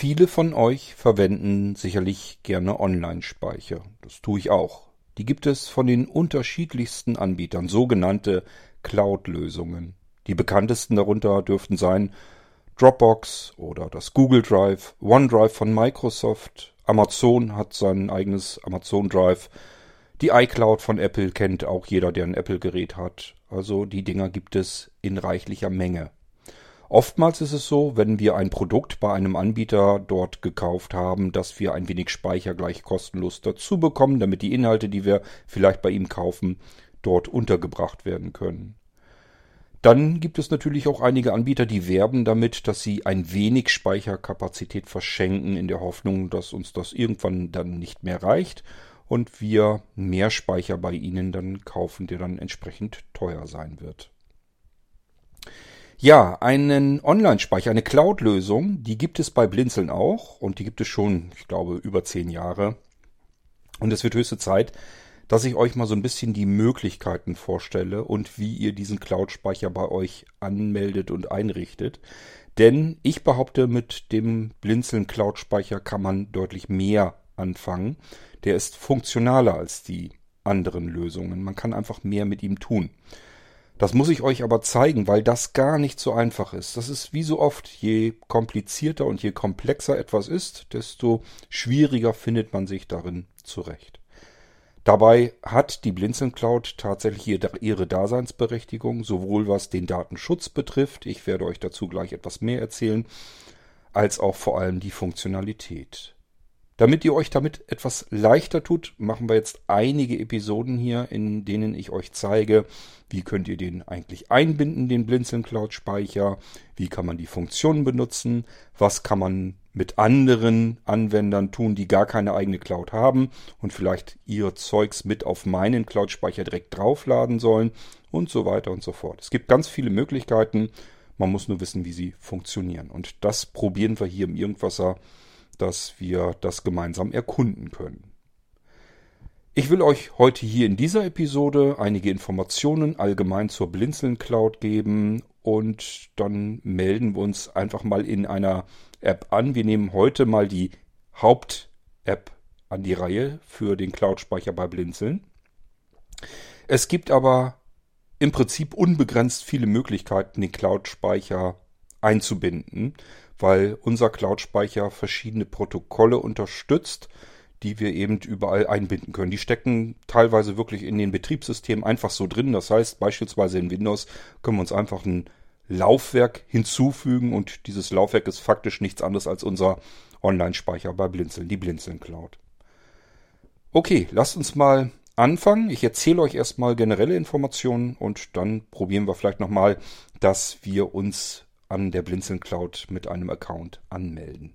Viele von euch verwenden sicherlich gerne Online-Speicher. Das tue ich auch. Die gibt es von den unterschiedlichsten Anbietern, sogenannte Cloud-Lösungen. Die bekanntesten darunter dürften sein Dropbox oder das Google Drive, OneDrive von Microsoft, Amazon hat sein eigenes Amazon Drive, die iCloud von Apple kennt auch jeder, der ein Apple-Gerät hat. Also die Dinger gibt es in reichlicher Menge. Oftmals ist es so, wenn wir ein Produkt bei einem Anbieter dort gekauft haben, dass wir ein wenig Speicher gleich kostenlos dazu bekommen, damit die Inhalte, die wir vielleicht bei ihm kaufen, dort untergebracht werden können. Dann gibt es natürlich auch einige Anbieter, die werben damit, dass sie ein wenig Speicherkapazität verschenken, in der Hoffnung, dass uns das irgendwann dann nicht mehr reicht und wir mehr Speicher bei ihnen dann kaufen, der dann entsprechend teuer sein wird. Ja, einen Online-Speicher, eine Cloud-Lösung, die gibt es bei Blinzeln auch und die gibt es schon, ich glaube, über zehn Jahre. Und es wird höchste Zeit, dass ich euch mal so ein bisschen die Möglichkeiten vorstelle und wie ihr diesen Cloud-Speicher bei euch anmeldet und einrichtet. Denn ich behaupte, mit dem Blinzeln Cloud-Speicher kann man deutlich mehr anfangen. Der ist funktionaler als die anderen Lösungen. Man kann einfach mehr mit ihm tun. Das muss ich euch aber zeigen, weil das gar nicht so einfach ist. Das ist wie so oft, je komplizierter und je komplexer etwas ist, desto schwieriger findet man sich darin zurecht. Dabei hat die Blinzeln Cloud tatsächlich ihre Daseinsberechtigung, sowohl was den Datenschutz betrifft, ich werde euch dazu gleich etwas mehr erzählen, als auch vor allem die Funktionalität. Damit ihr euch damit etwas leichter tut, machen wir jetzt einige Episoden hier, in denen ich euch zeige, wie könnt ihr den eigentlich einbinden, den Blinzeln Cloud Speicher, wie kann man die Funktionen benutzen, was kann man mit anderen Anwendern tun, die gar keine eigene Cloud haben und vielleicht ihr Zeugs mit auf meinen Cloud Speicher direkt draufladen sollen und so weiter und so fort. Es gibt ganz viele Möglichkeiten, man muss nur wissen, wie sie funktionieren. Und das probieren wir hier im Irgendwasser dass wir das gemeinsam erkunden können. Ich will euch heute hier in dieser Episode einige Informationen allgemein zur Blinzeln Cloud geben und dann melden wir uns einfach mal in einer App an. Wir nehmen heute mal die Haupt-App an die Reihe für den Cloud-Speicher bei Blinzeln. Es gibt aber im Prinzip unbegrenzt viele Möglichkeiten, den Cloud-Speicher einzubinden weil unser Cloud-Speicher verschiedene Protokolle unterstützt, die wir eben überall einbinden können. Die stecken teilweise wirklich in den Betriebssystemen einfach so drin. Das heißt, beispielsweise in Windows können wir uns einfach ein Laufwerk hinzufügen und dieses Laufwerk ist faktisch nichts anderes als unser Online-Speicher bei Blinzeln, die Blinzeln Cloud. Okay, lasst uns mal anfangen. Ich erzähle euch erstmal generelle Informationen und dann probieren wir vielleicht nochmal, dass wir uns an der Blinzeln Cloud mit einem Account anmelden.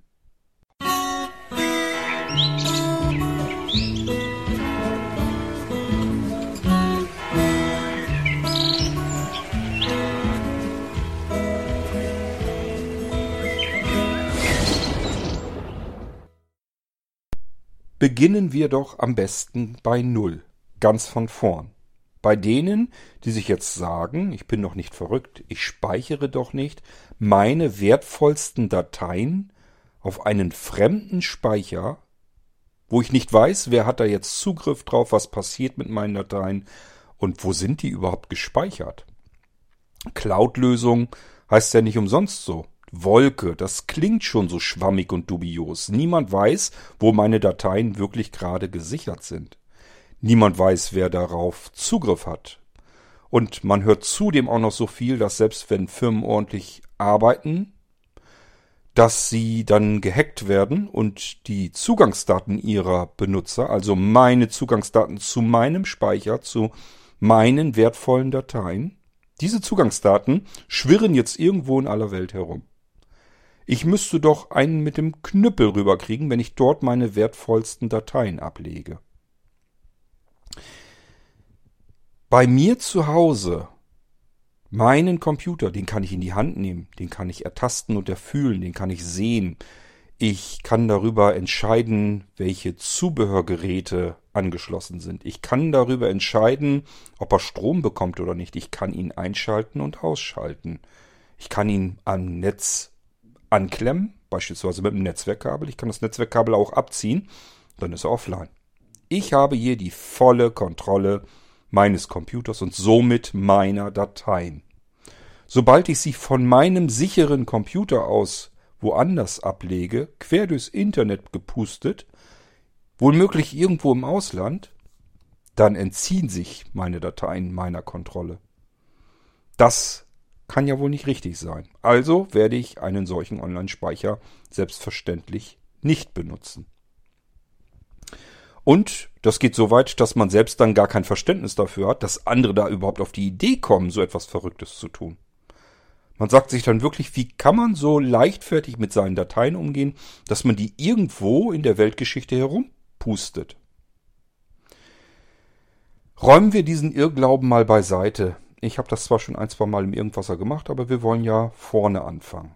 Beginnen wir doch am besten bei Null, ganz von vorn. Bei denen, die sich jetzt sagen, ich bin doch nicht verrückt, ich speichere doch nicht meine wertvollsten Dateien auf einen fremden Speicher, wo ich nicht weiß, wer hat da jetzt Zugriff drauf, was passiert mit meinen Dateien und wo sind die überhaupt gespeichert. Cloud-Lösung heißt ja nicht umsonst so. Wolke, das klingt schon so schwammig und dubios. Niemand weiß, wo meine Dateien wirklich gerade gesichert sind. Niemand weiß, wer darauf Zugriff hat. Und man hört zudem auch noch so viel, dass selbst wenn Firmen ordentlich arbeiten, dass sie dann gehackt werden und die Zugangsdaten ihrer Benutzer, also meine Zugangsdaten zu meinem Speicher, zu meinen wertvollen Dateien, diese Zugangsdaten schwirren jetzt irgendwo in aller Welt herum. Ich müsste doch einen mit dem Knüppel rüberkriegen, wenn ich dort meine wertvollsten Dateien ablege. Bei mir zu Hause, meinen Computer, den kann ich in die Hand nehmen, den kann ich ertasten und erfühlen, den kann ich sehen. Ich kann darüber entscheiden, welche Zubehörgeräte angeschlossen sind. Ich kann darüber entscheiden, ob er Strom bekommt oder nicht. Ich kann ihn einschalten und ausschalten. Ich kann ihn am Netz anklemmen, beispielsweise mit einem Netzwerkkabel. Ich kann das Netzwerkkabel auch abziehen, dann ist er offline. Ich habe hier die volle Kontrolle meines Computers und somit meiner Dateien. Sobald ich sie von meinem sicheren Computer aus woanders ablege, quer durchs Internet gepustet, wohlmöglich irgendwo im Ausland, dann entziehen sich meine Dateien meiner Kontrolle. Das kann ja wohl nicht richtig sein. Also werde ich einen solchen Online-Speicher selbstverständlich nicht benutzen. Und das geht so weit, dass man selbst dann gar kein Verständnis dafür hat, dass andere da überhaupt auf die Idee kommen, so etwas Verrücktes zu tun. Man sagt sich dann wirklich, wie kann man so leichtfertig mit seinen Dateien umgehen, dass man die irgendwo in der Weltgeschichte herumpustet. Räumen wir diesen Irrglauben mal beiseite. Ich habe das zwar schon ein, zwei Mal im Irgendwasser gemacht, aber wir wollen ja vorne anfangen.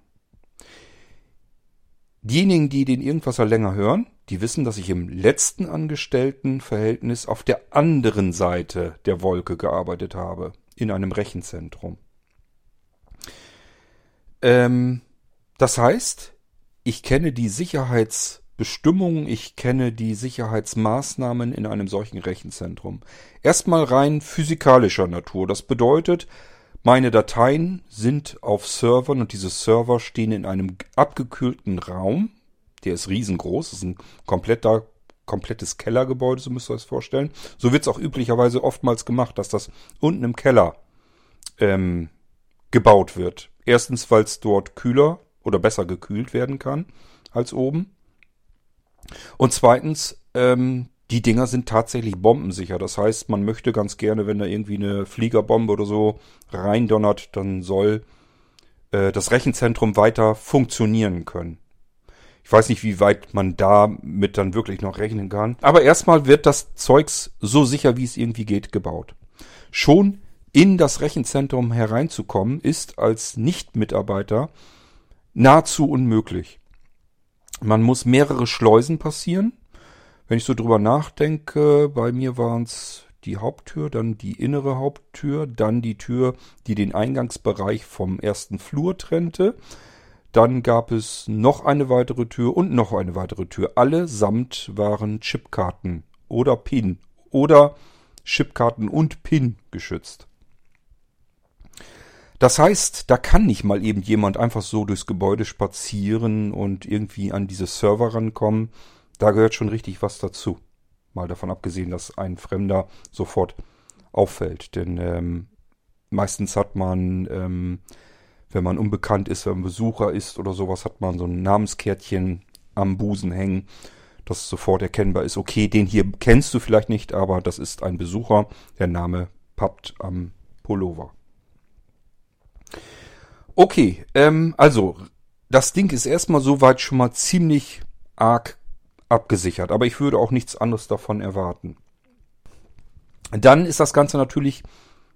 Diejenigen, die den Irgendwasser länger hören, die wissen, dass ich im letzten Angestelltenverhältnis auf der anderen Seite der Wolke gearbeitet habe, in einem Rechenzentrum. Ähm, das heißt, ich kenne die Sicherheitsbestimmungen, ich kenne die Sicherheitsmaßnahmen in einem solchen Rechenzentrum. Erstmal rein physikalischer Natur. Das bedeutet, meine Dateien sind auf Servern und diese Server stehen in einem abgekühlten Raum. Der ist riesengroß, ist ein kompletter, komplettes Kellergebäude, so müsst ihr euch das vorstellen. So wird es auch üblicherweise oftmals gemacht, dass das unten im Keller ähm, gebaut wird. Erstens, weil es dort kühler oder besser gekühlt werden kann als oben. Und zweitens, ähm, die Dinger sind tatsächlich bombensicher. Das heißt, man möchte ganz gerne, wenn da irgendwie eine Fliegerbombe oder so reindonnert, dann soll äh, das Rechenzentrum weiter funktionieren können. Ich weiß nicht, wie weit man damit dann wirklich noch rechnen kann. Aber erstmal wird das Zeugs so sicher, wie es irgendwie geht, gebaut. Schon in das Rechenzentrum hereinzukommen, ist als Nichtmitarbeiter nahezu unmöglich. Man muss mehrere Schleusen passieren. Wenn ich so drüber nachdenke, bei mir waren es die Haupttür, dann die innere Haupttür, dann die Tür, die den Eingangsbereich vom ersten Flur trennte. Dann gab es noch eine weitere Tür und noch eine weitere Tür. Allesamt waren Chipkarten oder PIN oder Chipkarten und PIN geschützt. Das heißt, da kann nicht mal eben jemand einfach so durchs Gebäude spazieren und irgendwie an diese Server rankommen. Da gehört schon richtig was dazu. Mal davon abgesehen, dass ein Fremder sofort auffällt. Denn ähm, meistens hat man, ähm, wenn man unbekannt ist, wenn man Besucher ist oder sowas, hat man so ein Namenskärtchen am Busen hängen, das sofort erkennbar ist. Okay, den hier kennst du vielleicht nicht, aber das ist ein Besucher. Der Name pappt am Pullover. Okay, ähm, also das Ding ist erstmal soweit schon mal ziemlich arg abgesichert, aber ich würde auch nichts anderes davon erwarten. Dann ist das Ganze natürlich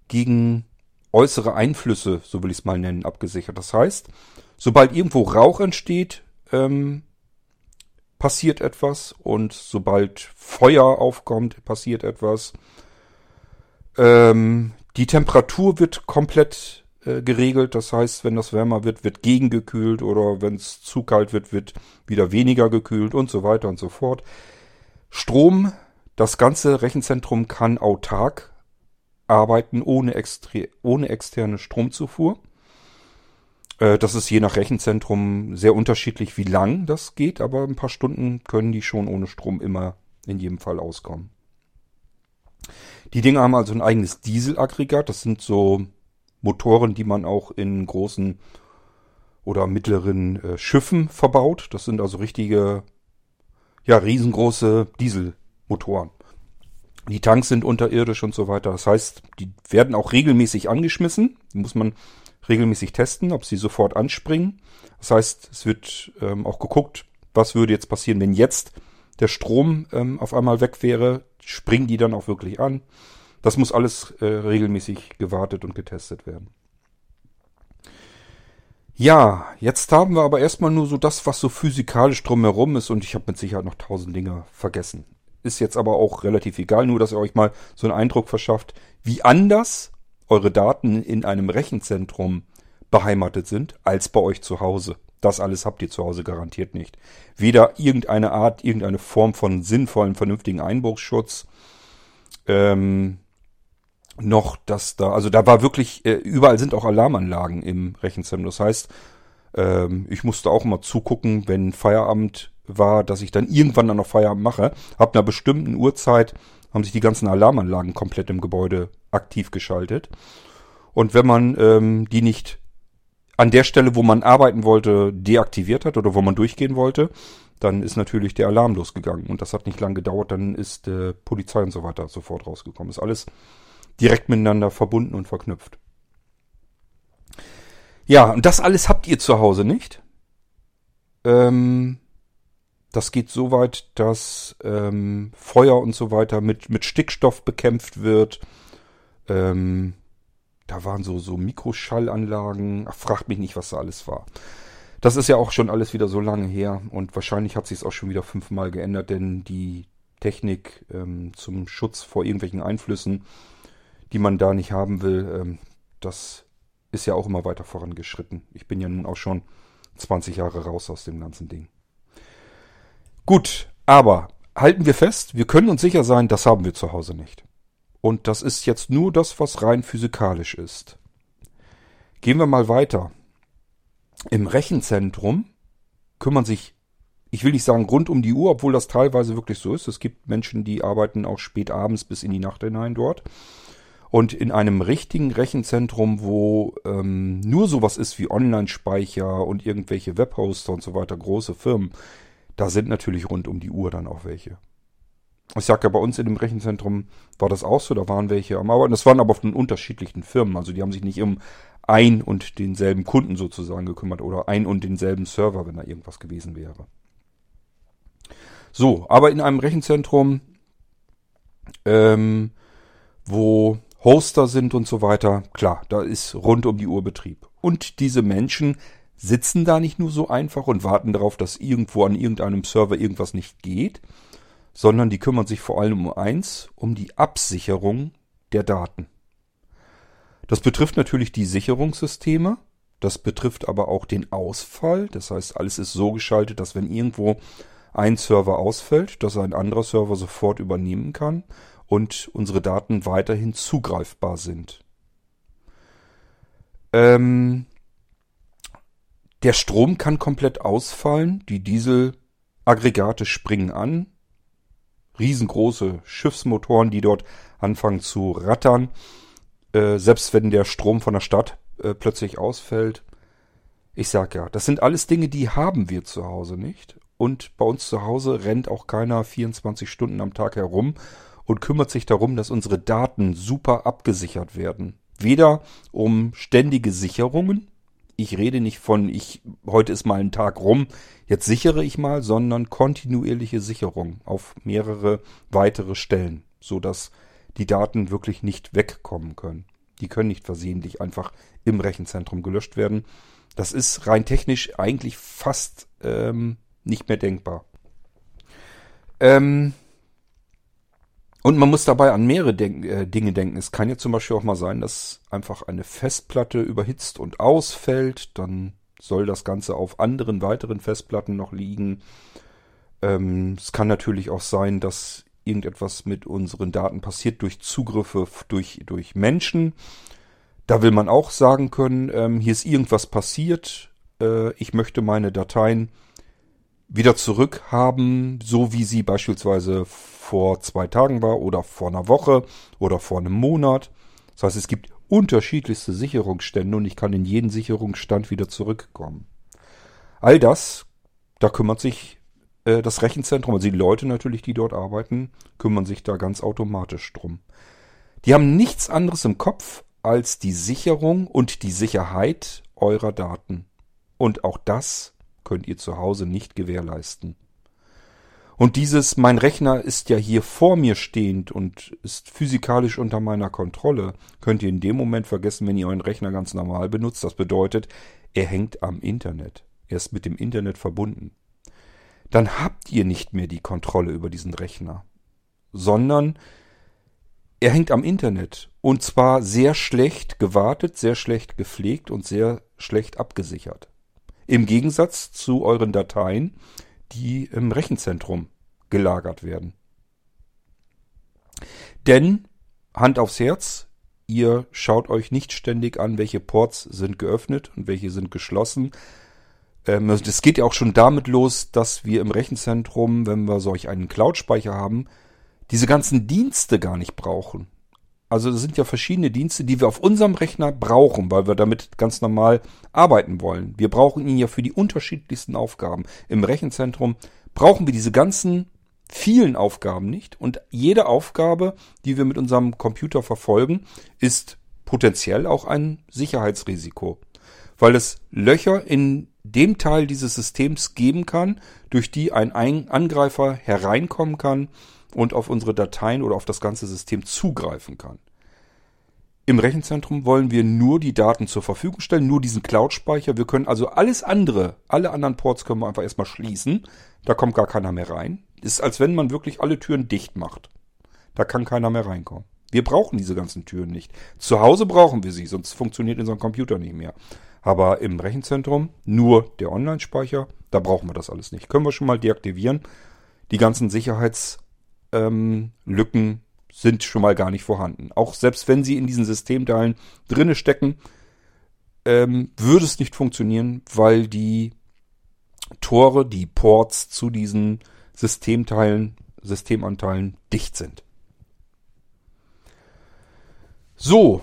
gegen äußere Einflüsse, so will ich es mal nennen, abgesichert. Das heißt, sobald irgendwo Rauch entsteht, ähm, passiert etwas und sobald Feuer aufkommt, passiert etwas. Ähm, die Temperatur wird komplett äh, geregelt. Das heißt, wenn das wärmer wird, wird gegengekühlt oder wenn es zu kalt wird, wird wieder weniger gekühlt und so weiter und so fort. Strom, das ganze Rechenzentrum kann autark arbeiten ohne, extre ohne externe Stromzufuhr. Äh, das ist je nach Rechenzentrum sehr unterschiedlich, wie lang das geht, aber ein paar Stunden können die schon ohne Strom immer in jedem Fall auskommen. Die Dinge haben also ein eigenes Dieselaggregat. Das sind so Motoren, die man auch in großen oder mittleren äh, Schiffen verbaut. Das sind also richtige, ja, riesengroße Dieselmotoren. Die Tanks sind unterirdisch und so weiter. Das heißt, die werden auch regelmäßig angeschmissen. Die muss man regelmäßig testen, ob sie sofort anspringen. Das heißt, es wird ähm, auch geguckt, was würde jetzt passieren, wenn jetzt der Strom ähm, auf einmal weg wäre. Springen die dann auch wirklich an? Das muss alles äh, regelmäßig gewartet und getestet werden. Ja, jetzt haben wir aber erstmal nur so das, was so physikalisch drumherum ist und ich habe mit Sicherheit noch tausend Dinge vergessen. Ist jetzt aber auch relativ egal, nur dass ihr euch mal so einen Eindruck verschafft, wie anders eure Daten in einem Rechenzentrum beheimatet sind als bei euch zu Hause. Das alles habt ihr zu Hause garantiert nicht. Weder irgendeine Art, irgendeine Form von sinnvollen, vernünftigen Einbruchsschutz, ähm, noch, dass da, also da war wirklich, äh, überall sind auch Alarmanlagen im Rechenzentrum. Das heißt, ähm, ich musste auch mal zugucken, wenn Feierabend war, dass ich dann irgendwann dann noch Feierabend mache. Ab einer bestimmten Uhrzeit haben sich die ganzen Alarmanlagen komplett im Gebäude aktiv geschaltet. Und wenn man ähm, die nicht an der Stelle, wo man arbeiten wollte, deaktiviert hat oder wo man durchgehen wollte, dann ist natürlich der Alarm losgegangen. Und das hat nicht lange gedauert, dann ist äh, Polizei und so weiter sofort rausgekommen. Ist alles direkt miteinander verbunden und verknüpft. Ja, und das alles habt ihr zu Hause nicht. Ähm, das geht so weit, dass ähm, Feuer und so weiter mit, mit Stickstoff bekämpft wird. Ähm, da waren so, so Mikroschallanlagen. Ach, fragt mich nicht, was da alles war. Das ist ja auch schon alles wieder so lange her und wahrscheinlich hat sich es auch schon wieder fünfmal geändert, denn die Technik ähm, zum Schutz vor irgendwelchen Einflüssen, die man da nicht haben will, ähm, das ist ja auch immer weiter vorangeschritten. Ich bin ja nun auch schon 20 Jahre raus aus dem ganzen Ding. Gut, aber halten wir fest, wir können uns sicher sein, das haben wir zu Hause nicht. Und das ist jetzt nur das, was rein physikalisch ist. Gehen wir mal weiter. Im Rechenzentrum kümmern sich, ich will nicht sagen rund um die Uhr, obwohl das teilweise wirklich so ist. Es gibt Menschen, die arbeiten auch spät abends bis in die Nacht hinein dort. Und in einem richtigen Rechenzentrum, wo ähm, nur sowas ist wie Online-Speicher und irgendwelche Webhoster und so weiter, große Firmen, da sind natürlich rund um die Uhr dann auch welche. Ich sag ja, bei uns in dem Rechenzentrum war das auch so, da waren welche am Arbeiten. Das waren aber von unterschiedlichen Firmen, also die haben sich nicht um ein und denselben Kunden sozusagen gekümmert oder ein und denselben Server, wenn da irgendwas gewesen wäre. So, aber in einem Rechenzentrum, ähm, wo Hoster sind und so weiter, klar, da ist rund um die Uhr Betrieb. Und diese Menschen sitzen da nicht nur so einfach und warten darauf, dass irgendwo an irgendeinem Server irgendwas nicht geht, sondern die kümmern sich vor allem um eins, um die Absicherung der Daten. Das betrifft natürlich die Sicherungssysteme, das betrifft aber auch den Ausfall, das heißt, alles ist so geschaltet, dass wenn irgendwo ein Server ausfällt, dass ein anderer Server sofort übernehmen kann und unsere Daten weiterhin zugreifbar sind. Ähm, der Strom kann komplett ausfallen. Die Dieselaggregate springen an. Riesengroße Schiffsmotoren, die dort anfangen zu rattern. Äh, selbst wenn der Strom von der Stadt äh, plötzlich ausfällt. Ich sag ja, das sind alles Dinge, die haben wir zu Hause nicht. Und bei uns zu Hause rennt auch keiner 24 Stunden am Tag herum und kümmert sich darum, dass unsere Daten super abgesichert werden. Weder um ständige Sicherungen, ich rede nicht von, ich, heute ist mal ein Tag rum, jetzt sichere ich mal, sondern kontinuierliche Sicherung auf mehrere weitere Stellen, so dass die Daten wirklich nicht wegkommen können. Die können nicht versehentlich einfach im Rechenzentrum gelöscht werden. Das ist rein technisch eigentlich fast ähm, nicht mehr denkbar. Ähm, und man muss dabei an mehrere Denk äh, Dinge denken. Es kann ja zum Beispiel auch mal sein, dass einfach eine Festplatte überhitzt und ausfällt. Dann soll das Ganze auf anderen weiteren Festplatten noch liegen. Ähm, es kann natürlich auch sein, dass irgendetwas mit unseren Daten passiert durch Zugriffe durch, durch Menschen. Da will man auch sagen können, ähm, hier ist irgendwas passiert. Äh, ich möchte meine Dateien wieder zurückhaben, so wie sie beispielsweise vor zwei Tagen war oder vor einer Woche oder vor einem Monat. Das heißt, es gibt unterschiedlichste Sicherungsstände und ich kann in jeden Sicherungsstand wieder zurückkommen. All das, da kümmert sich äh, das Rechenzentrum, also die Leute natürlich, die dort arbeiten, kümmern sich da ganz automatisch drum. Die haben nichts anderes im Kopf als die Sicherung und die Sicherheit eurer Daten. Und auch das könnt ihr zu Hause nicht gewährleisten. Und dieses, mein Rechner ist ja hier vor mir stehend und ist physikalisch unter meiner Kontrolle, könnt ihr in dem Moment vergessen, wenn ihr euren Rechner ganz normal benutzt. Das bedeutet, er hängt am Internet. Er ist mit dem Internet verbunden. Dann habt ihr nicht mehr die Kontrolle über diesen Rechner, sondern er hängt am Internet und zwar sehr schlecht gewartet, sehr schlecht gepflegt und sehr schlecht abgesichert. Im Gegensatz zu euren Dateien, die im Rechenzentrum gelagert werden. Denn, Hand aufs Herz, ihr schaut euch nicht ständig an, welche Ports sind geöffnet und welche sind geschlossen. Ähm, also geht ja auch schon damit los, dass wir im Rechenzentrum, wenn wir solch einen Cloud-Speicher haben, diese ganzen Dienste gar nicht brauchen. Also es sind ja verschiedene Dienste, die wir auf unserem Rechner brauchen, weil wir damit ganz normal arbeiten wollen. Wir brauchen ihn ja für die unterschiedlichsten Aufgaben. Im Rechenzentrum brauchen wir diese ganzen vielen Aufgaben nicht. Und jede Aufgabe, die wir mit unserem Computer verfolgen, ist potenziell auch ein Sicherheitsrisiko. Weil es Löcher in dem Teil dieses Systems geben kann, durch die ein Angreifer hereinkommen kann und auf unsere Dateien oder auf das ganze System zugreifen kann. Im Rechenzentrum wollen wir nur die Daten zur Verfügung stellen, nur diesen Cloud-Speicher. Wir können also alles andere, alle anderen Ports können wir einfach erstmal schließen. Da kommt gar keiner mehr rein. Ist als wenn man wirklich alle Türen dicht macht. Da kann keiner mehr reinkommen. Wir brauchen diese ganzen Türen nicht. Zu Hause brauchen wir sie, sonst funktioniert unser Computer nicht mehr. Aber im Rechenzentrum nur der Online-Speicher, da brauchen wir das alles nicht. Können wir schon mal deaktivieren. Die ganzen Sicherheitslücken ähm, sind schon mal gar nicht vorhanden. Auch selbst wenn sie in diesen Systemteilen drinne stecken, ähm, würde es nicht funktionieren, weil die Tore, die Ports zu diesen Systemteilen, Systemanteilen dicht sind. So.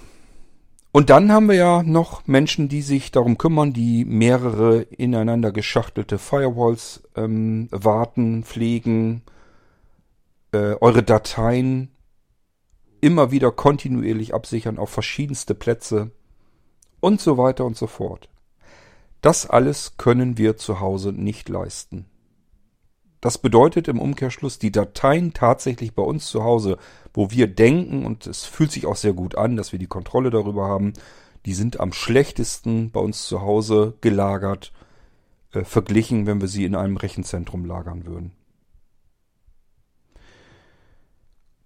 Und dann haben wir ja noch Menschen, die sich darum kümmern, die mehrere ineinander geschachtelte Firewalls ähm, warten, pflegen, äh, eure Dateien immer wieder kontinuierlich absichern auf verschiedenste Plätze und so weiter und so fort. Das alles können wir zu Hause nicht leisten. Das bedeutet im Umkehrschluss, die Dateien tatsächlich bei uns zu Hause, wo wir denken, und es fühlt sich auch sehr gut an, dass wir die Kontrolle darüber haben, die sind am schlechtesten bei uns zu Hause gelagert, äh, verglichen, wenn wir sie in einem Rechenzentrum lagern würden.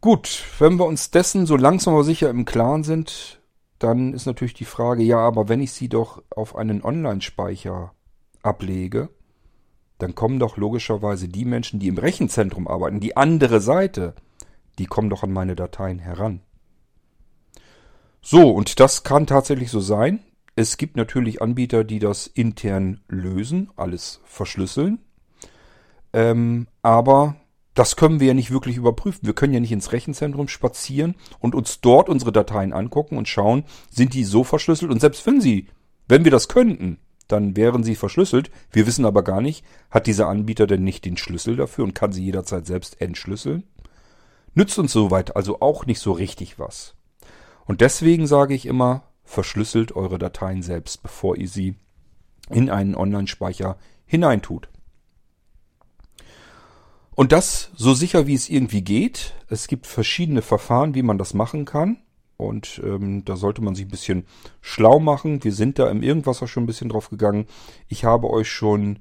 Gut, wenn wir uns dessen so langsam aber sicher im Klaren sind, dann ist natürlich die Frage, ja, aber wenn ich sie doch auf einen Online-Speicher ablege, dann kommen doch logischerweise die Menschen, die im Rechenzentrum arbeiten, die andere Seite, die kommen doch an meine Dateien heran. So, und das kann tatsächlich so sein. Es gibt natürlich Anbieter, die das intern lösen, alles verschlüsseln. Ähm, aber das können wir ja nicht wirklich überprüfen. Wir können ja nicht ins Rechenzentrum spazieren und uns dort unsere Dateien angucken und schauen, sind die so verschlüsselt. Und selbst wenn sie, wenn wir das könnten, dann wären sie verschlüsselt. Wir wissen aber gar nicht, hat dieser Anbieter denn nicht den Schlüssel dafür und kann sie jederzeit selbst entschlüsseln? Nützt uns soweit also auch nicht so richtig was. Und deswegen sage ich immer, verschlüsselt eure Dateien selbst, bevor ihr sie in einen Online-Speicher hineintut. Und das so sicher wie es irgendwie geht. Es gibt verschiedene Verfahren, wie man das machen kann. Und ähm, da sollte man sich ein bisschen schlau machen. Wir sind da im Irgendwasser schon ein bisschen drauf gegangen. Ich habe euch schon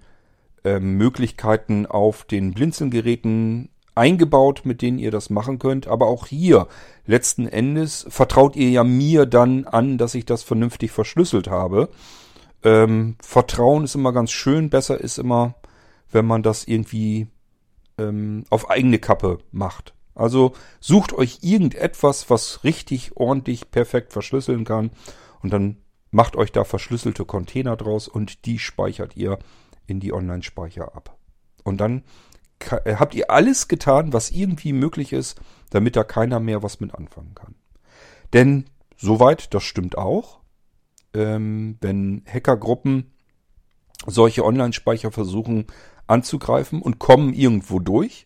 ähm, Möglichkeiten auf den Blinzelgeräten eingebaut, mit denen ihr das machen könnt. Aber auch hier, letzten Endes, vertraut ihr ja mir dann an, dass ich das vernünftig verschlüsselt habe. Ähm, Vertrauen ist immer ganz schön. Besser ist immer, wenn man das irgendwie ähm, auf eigene Kappe macht. Also sucht euch irgendetwas, was richtig ordentlich perfekt verschlüsseln kann und dann macht euch da verschlüsselte Container draus und die speichert ihr in die Online-Speicher ab. Und dann äh, habt ihr alles getan, was irgendwie möglich ist, damit da keiner mehr was mit anfangen kann. Denn soweit, das stimmt auch, ähm, wenn Hackergruppen solche Online-Speicher versuchen anzugreifen und kommen irgendwo durch,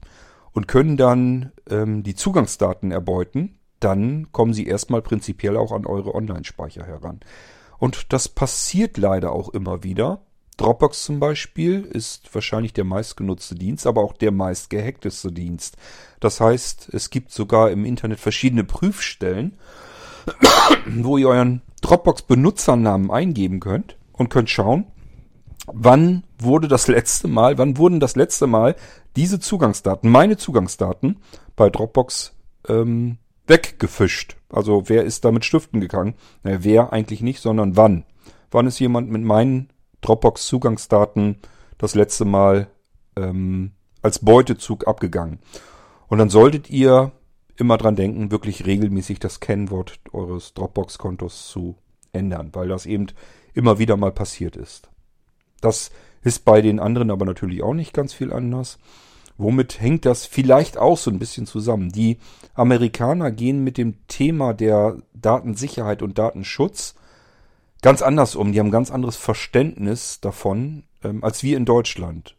und können dann ähm, die Zugangsdaten erbeuten, dann kommen sie erstmal prinzipiell auch an eure Online-Speicher heran. Und das passiert leider auch immer wieder. Dropbox zum Beispiel ist wahrscheinlich der meistgenutzte Dienst, aber auch der meist gehackteste Dienst. Das heißt, es gibt sogar im Internet verschiedene Prüfstellen, wo ihr euren Dropbox-Benutzernamen eingeben könnt und könnt schauen, wann wurde das letzte Mal, wann wurden das letzte Mal diese Zugangsdaten, meine Zugangsdaten bei Dropbox ähm, weggefischt. Also wer ist da mit Stiften gegangen? Naja, wer eigentlich nicht, sondern wann. Wann ist jemand mit meinen Dropbox-Zugangsdaten das letzte Mal ähm, als Beutezug abgegangen. Und dann solltet ihr immer dran denken, wirklich regelmäßig das Kennwort eures Dropbox-Kontos zu ändern, weil das eben immer wieder mal passiert ist. Das ist bei den anderen aber natürlich auch nicht ganz viel anders. Womit hängt das vielleicht auch so ein bisschen zusammen? Die Amerikaner gehen mit dem Thema der Datensicherheit und Datenschutz ganz anders um. Die haben ein ganz anderes Verständnis davon ähm, als wir in Deutschland.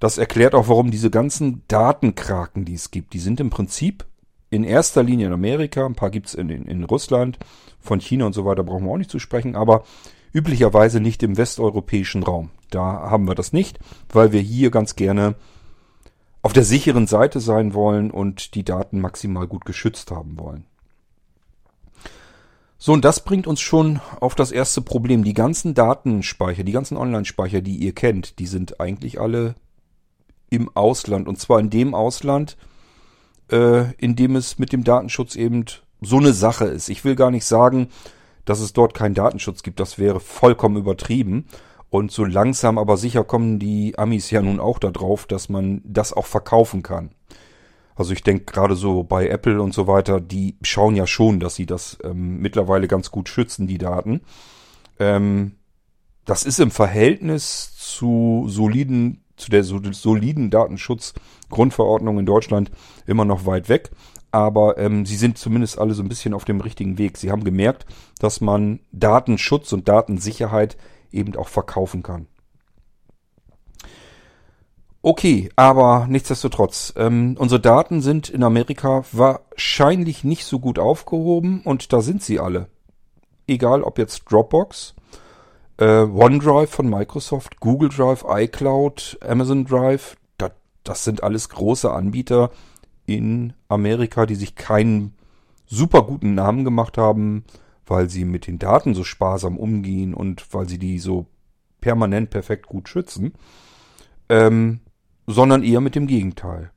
Das erklärt auch, warum diese ganzen Datenkraken, die es gibt, die sind im Prinzip in erster Linie in Amerika, ein paar gibt's in, in, in Russland, von China und so weiter brauchen wir auch nicht zu sprechen, aber üblicherweise nicht im westeuropäischen Raum. Da haben wir das nicht, weil wir hier ganz gerne auf der sicheren Seite sein wollen und die Daten maximal gut geschützt haben wollen. So, und das bringt uns schon auf das erste Problem. Die ganzen Datenspeicher, die ganzen Online-Speicher, die ihr kennt, die sind eigentlich alle im Ausland. Und zwar in dem Ausland, äh, in dem es mit dem Datenschutz eben so eine Sache ist. Ich will gar nicht sagen, dass es dort keinen Datenschutz gibt. Das wäre vollkommen übertrieben. Und so langsam aber sicher kommen die Amis ja nun auch darauf, dass man das auch verkaufen kann. Also ich denke gerade so bei Apple und so weiter, die schauen ja schon, dass sie das ähm, mittlerweile ganz gut schützen, die Daten. Ähm, das ist im Verhältnis zu soliden, zu der soliden Datenschutzgrundverordnung in Deutschland immer noch weit weg. Aber ähm, sie sind zumindest alle so ein bisschen auf dem richtigen Weg. Sie haben gemerkt, dass man Datenschutz und Datensicherheit eben auch verkaufen kann. Okay, aber nichtsdestotrotz, ähm, unsere Daten sind in Amerika wahrscheinlich nicht so gut aufgehoben und da sind sie alle. Egal ob jetzt Dropbox, äh, OneDrive von Microsoft, Google Drive, iCloud, Amazon Drive, das, das sind alles große Anbieter in Amerika, die sich keinen super guten Namen gemacht haben, weil sie mit den Daten so sparsam umgehen und weil sie die so permanent perfekt gut schützen, ähm, sondern eher mit dem Gegenteil.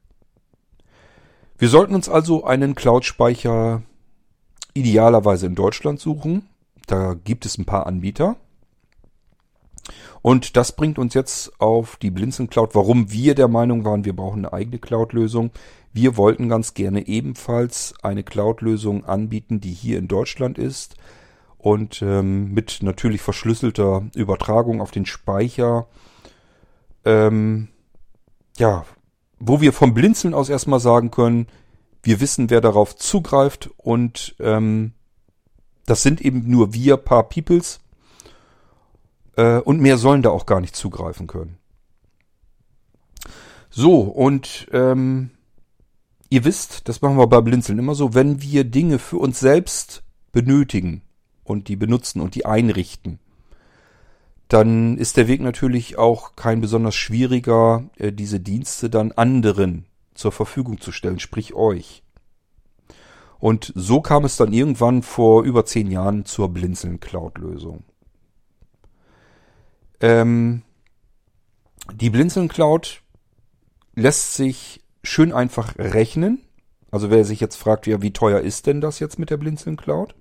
Wir sollten uns also einen Cloud-Speicher idealerweise in Deutschland suchen. Da gibt es ein paar Anbieter. Und das bringt uns jetzt auf die Blinzeln Cloud, warum wir der Meinung waren, wir brauchen eine eigene Cloud-Lösung. Wir wollten ganz gerne ebenfalls eine Cloud-Lösung anbieten, die hier in Deutschland ist und ähm, mit natürlich verschlüsselter Übertragung auf den Speicher. Ähm, ja, wo wir vom Blinzeln aus erstmal sagen können, wir wissen, wer darauf zugreift und ähm, das sind eben nur wir paar Peoples äh, und mehr sollen da auch gar nicht zugreifen können. So, und ähm, Ihr wisst, das machen wir bei Blinzeln immer so, wenn wir Dinge für uns selbst benötigen und die benutzen und die einrichten, dann ist der Weg natürlich auch kein besonders schwieriger, äh, diese Dienste dann anderen zur Verfügung zu stellen, sprich euch. Und so kam es dann irgendwann vor über zehn Jahren zur Blinzeln Cloud-Lösung. Ähm, die Blinzeln Cloud lässt sich schön einfach rechnen. Also wer sich jetzt fragt, ja, wie teuer ist denn das jetzt mit der Blinzeln Cloud?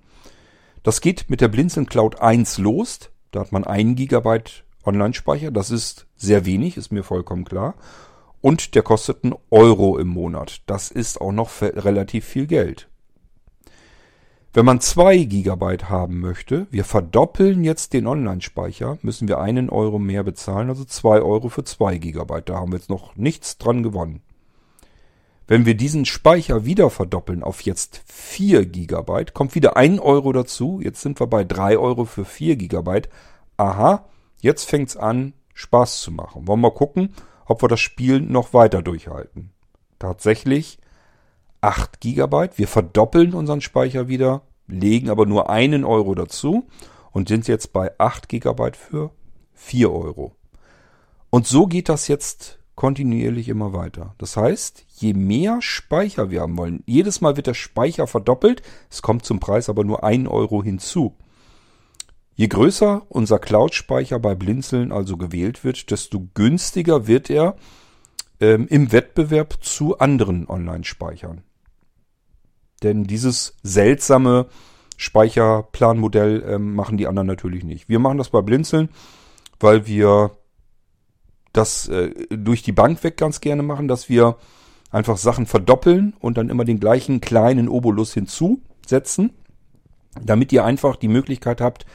Das geht mit der Blinzeln Cloud 1 los. Da hat man einen Gigabyte Online-Speicher. Das ist sehr wenig, ist mir vollkommen klar. Und der kostet einen Euro im Monat. Das ist auch noch relativ viel Geld. Wenn man zwei Gigabyte haben möchte, wir verdoppeln jetzt den Online-Speicher, müssen wir einen Euro mehr bezahlen, also zwei Euro für zwei Gigabyte. Da haben wir jetzt noch nichts dran gewonnen. Wenn wir diesen Speicher wieder verdoppeln auf jetzt 4 GB, kommt wieder 1 Euro dazu. Jetzt sind wir bei 3 Euro für 4 GB. Aha, jetzt fängt's an, Spaß zu machen. Wollen wir mal gucken, ob wir das Spiel noch weiter durchhalten. Tatsächlich 8 GB. Wir verdoppeln unseren Speicher wieder, legen aber nur einen Euro dazu und sind jetzt bei 8 GB für 4 Euro. Und so geht das jetzt kontinuierlich immer weiter. Das heißt, je mehr Speicher wir haben wollen, jedes Mal wird der Speicher verdoppelt, es kommt zum Preis aber nur ein Euro hinzu. Je größer unser Cloud-Speicher bei Blinzeln also gewählt wird, desto günstiger wird er ähm, im Wettbewerb zu anderen Online-Speichern. Denn dieses seltsame Speicherplanmodell ähm, machen die anderen natürlich nicht. Wir machen das bei Blinzeln weil wir das äh, durch die Bank weg ganz gerne machen, dass wir einfach Sachen verdoppeln und dann immer den gleichen kleinen Obolus hinzusetzen, damit ihr einfach die Möglichkeit habt,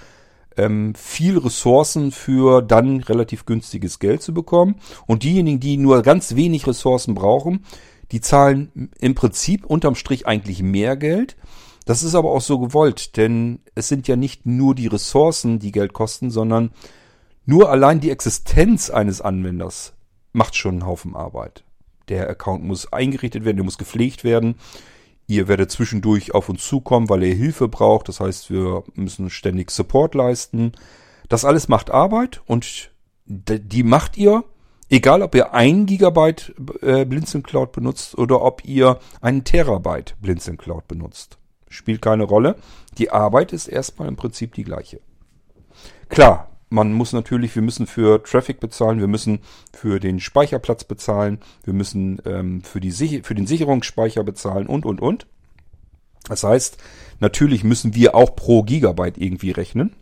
ähm, viel Ressourcen für dann relativ günstiges Geld zu bekommen. Und diejenigen, die nur ganz wenig Ressourcen brauchen, die zahlen im Prinzip unterm Strich eigentlich mehr Geld. Das ist aber auch so gewollt, denn es sind ja nicht nur die Ressourcen, die Geld kosten, sondern nur allein die Existenz eines Anwenders macht schon einen Haufen Arbeit. Der Account muss eingerichtet werden, der muss gepflegt werden. Ihr werdet zwischendurch auf uns zukommen, weil ihr Hilfe braucht. Das heißt, wir müssen ständig Support leisten. Das alles macht Arbeit und die macht ihr, egal ob ihr ein Gigabyte äh, Blinzeln Cloud benutzt oder ob ihr einen Terabyte Blinzeln Cloud benutzt. Spielt keine Rolle. Die Arbeit ist erstmal im Prinzip die gleiche. Klar, man muss natürlich, wir müssen für Traffic bezahlen, wir müssen für den Speicherplatz bezahlen, wir müssen ähm, für, die, für den Sicherungsspeicher bezahlen und, und, und. Das heißt, natürlich müssen wir auch pro Gigabyte irgendwie rechnen.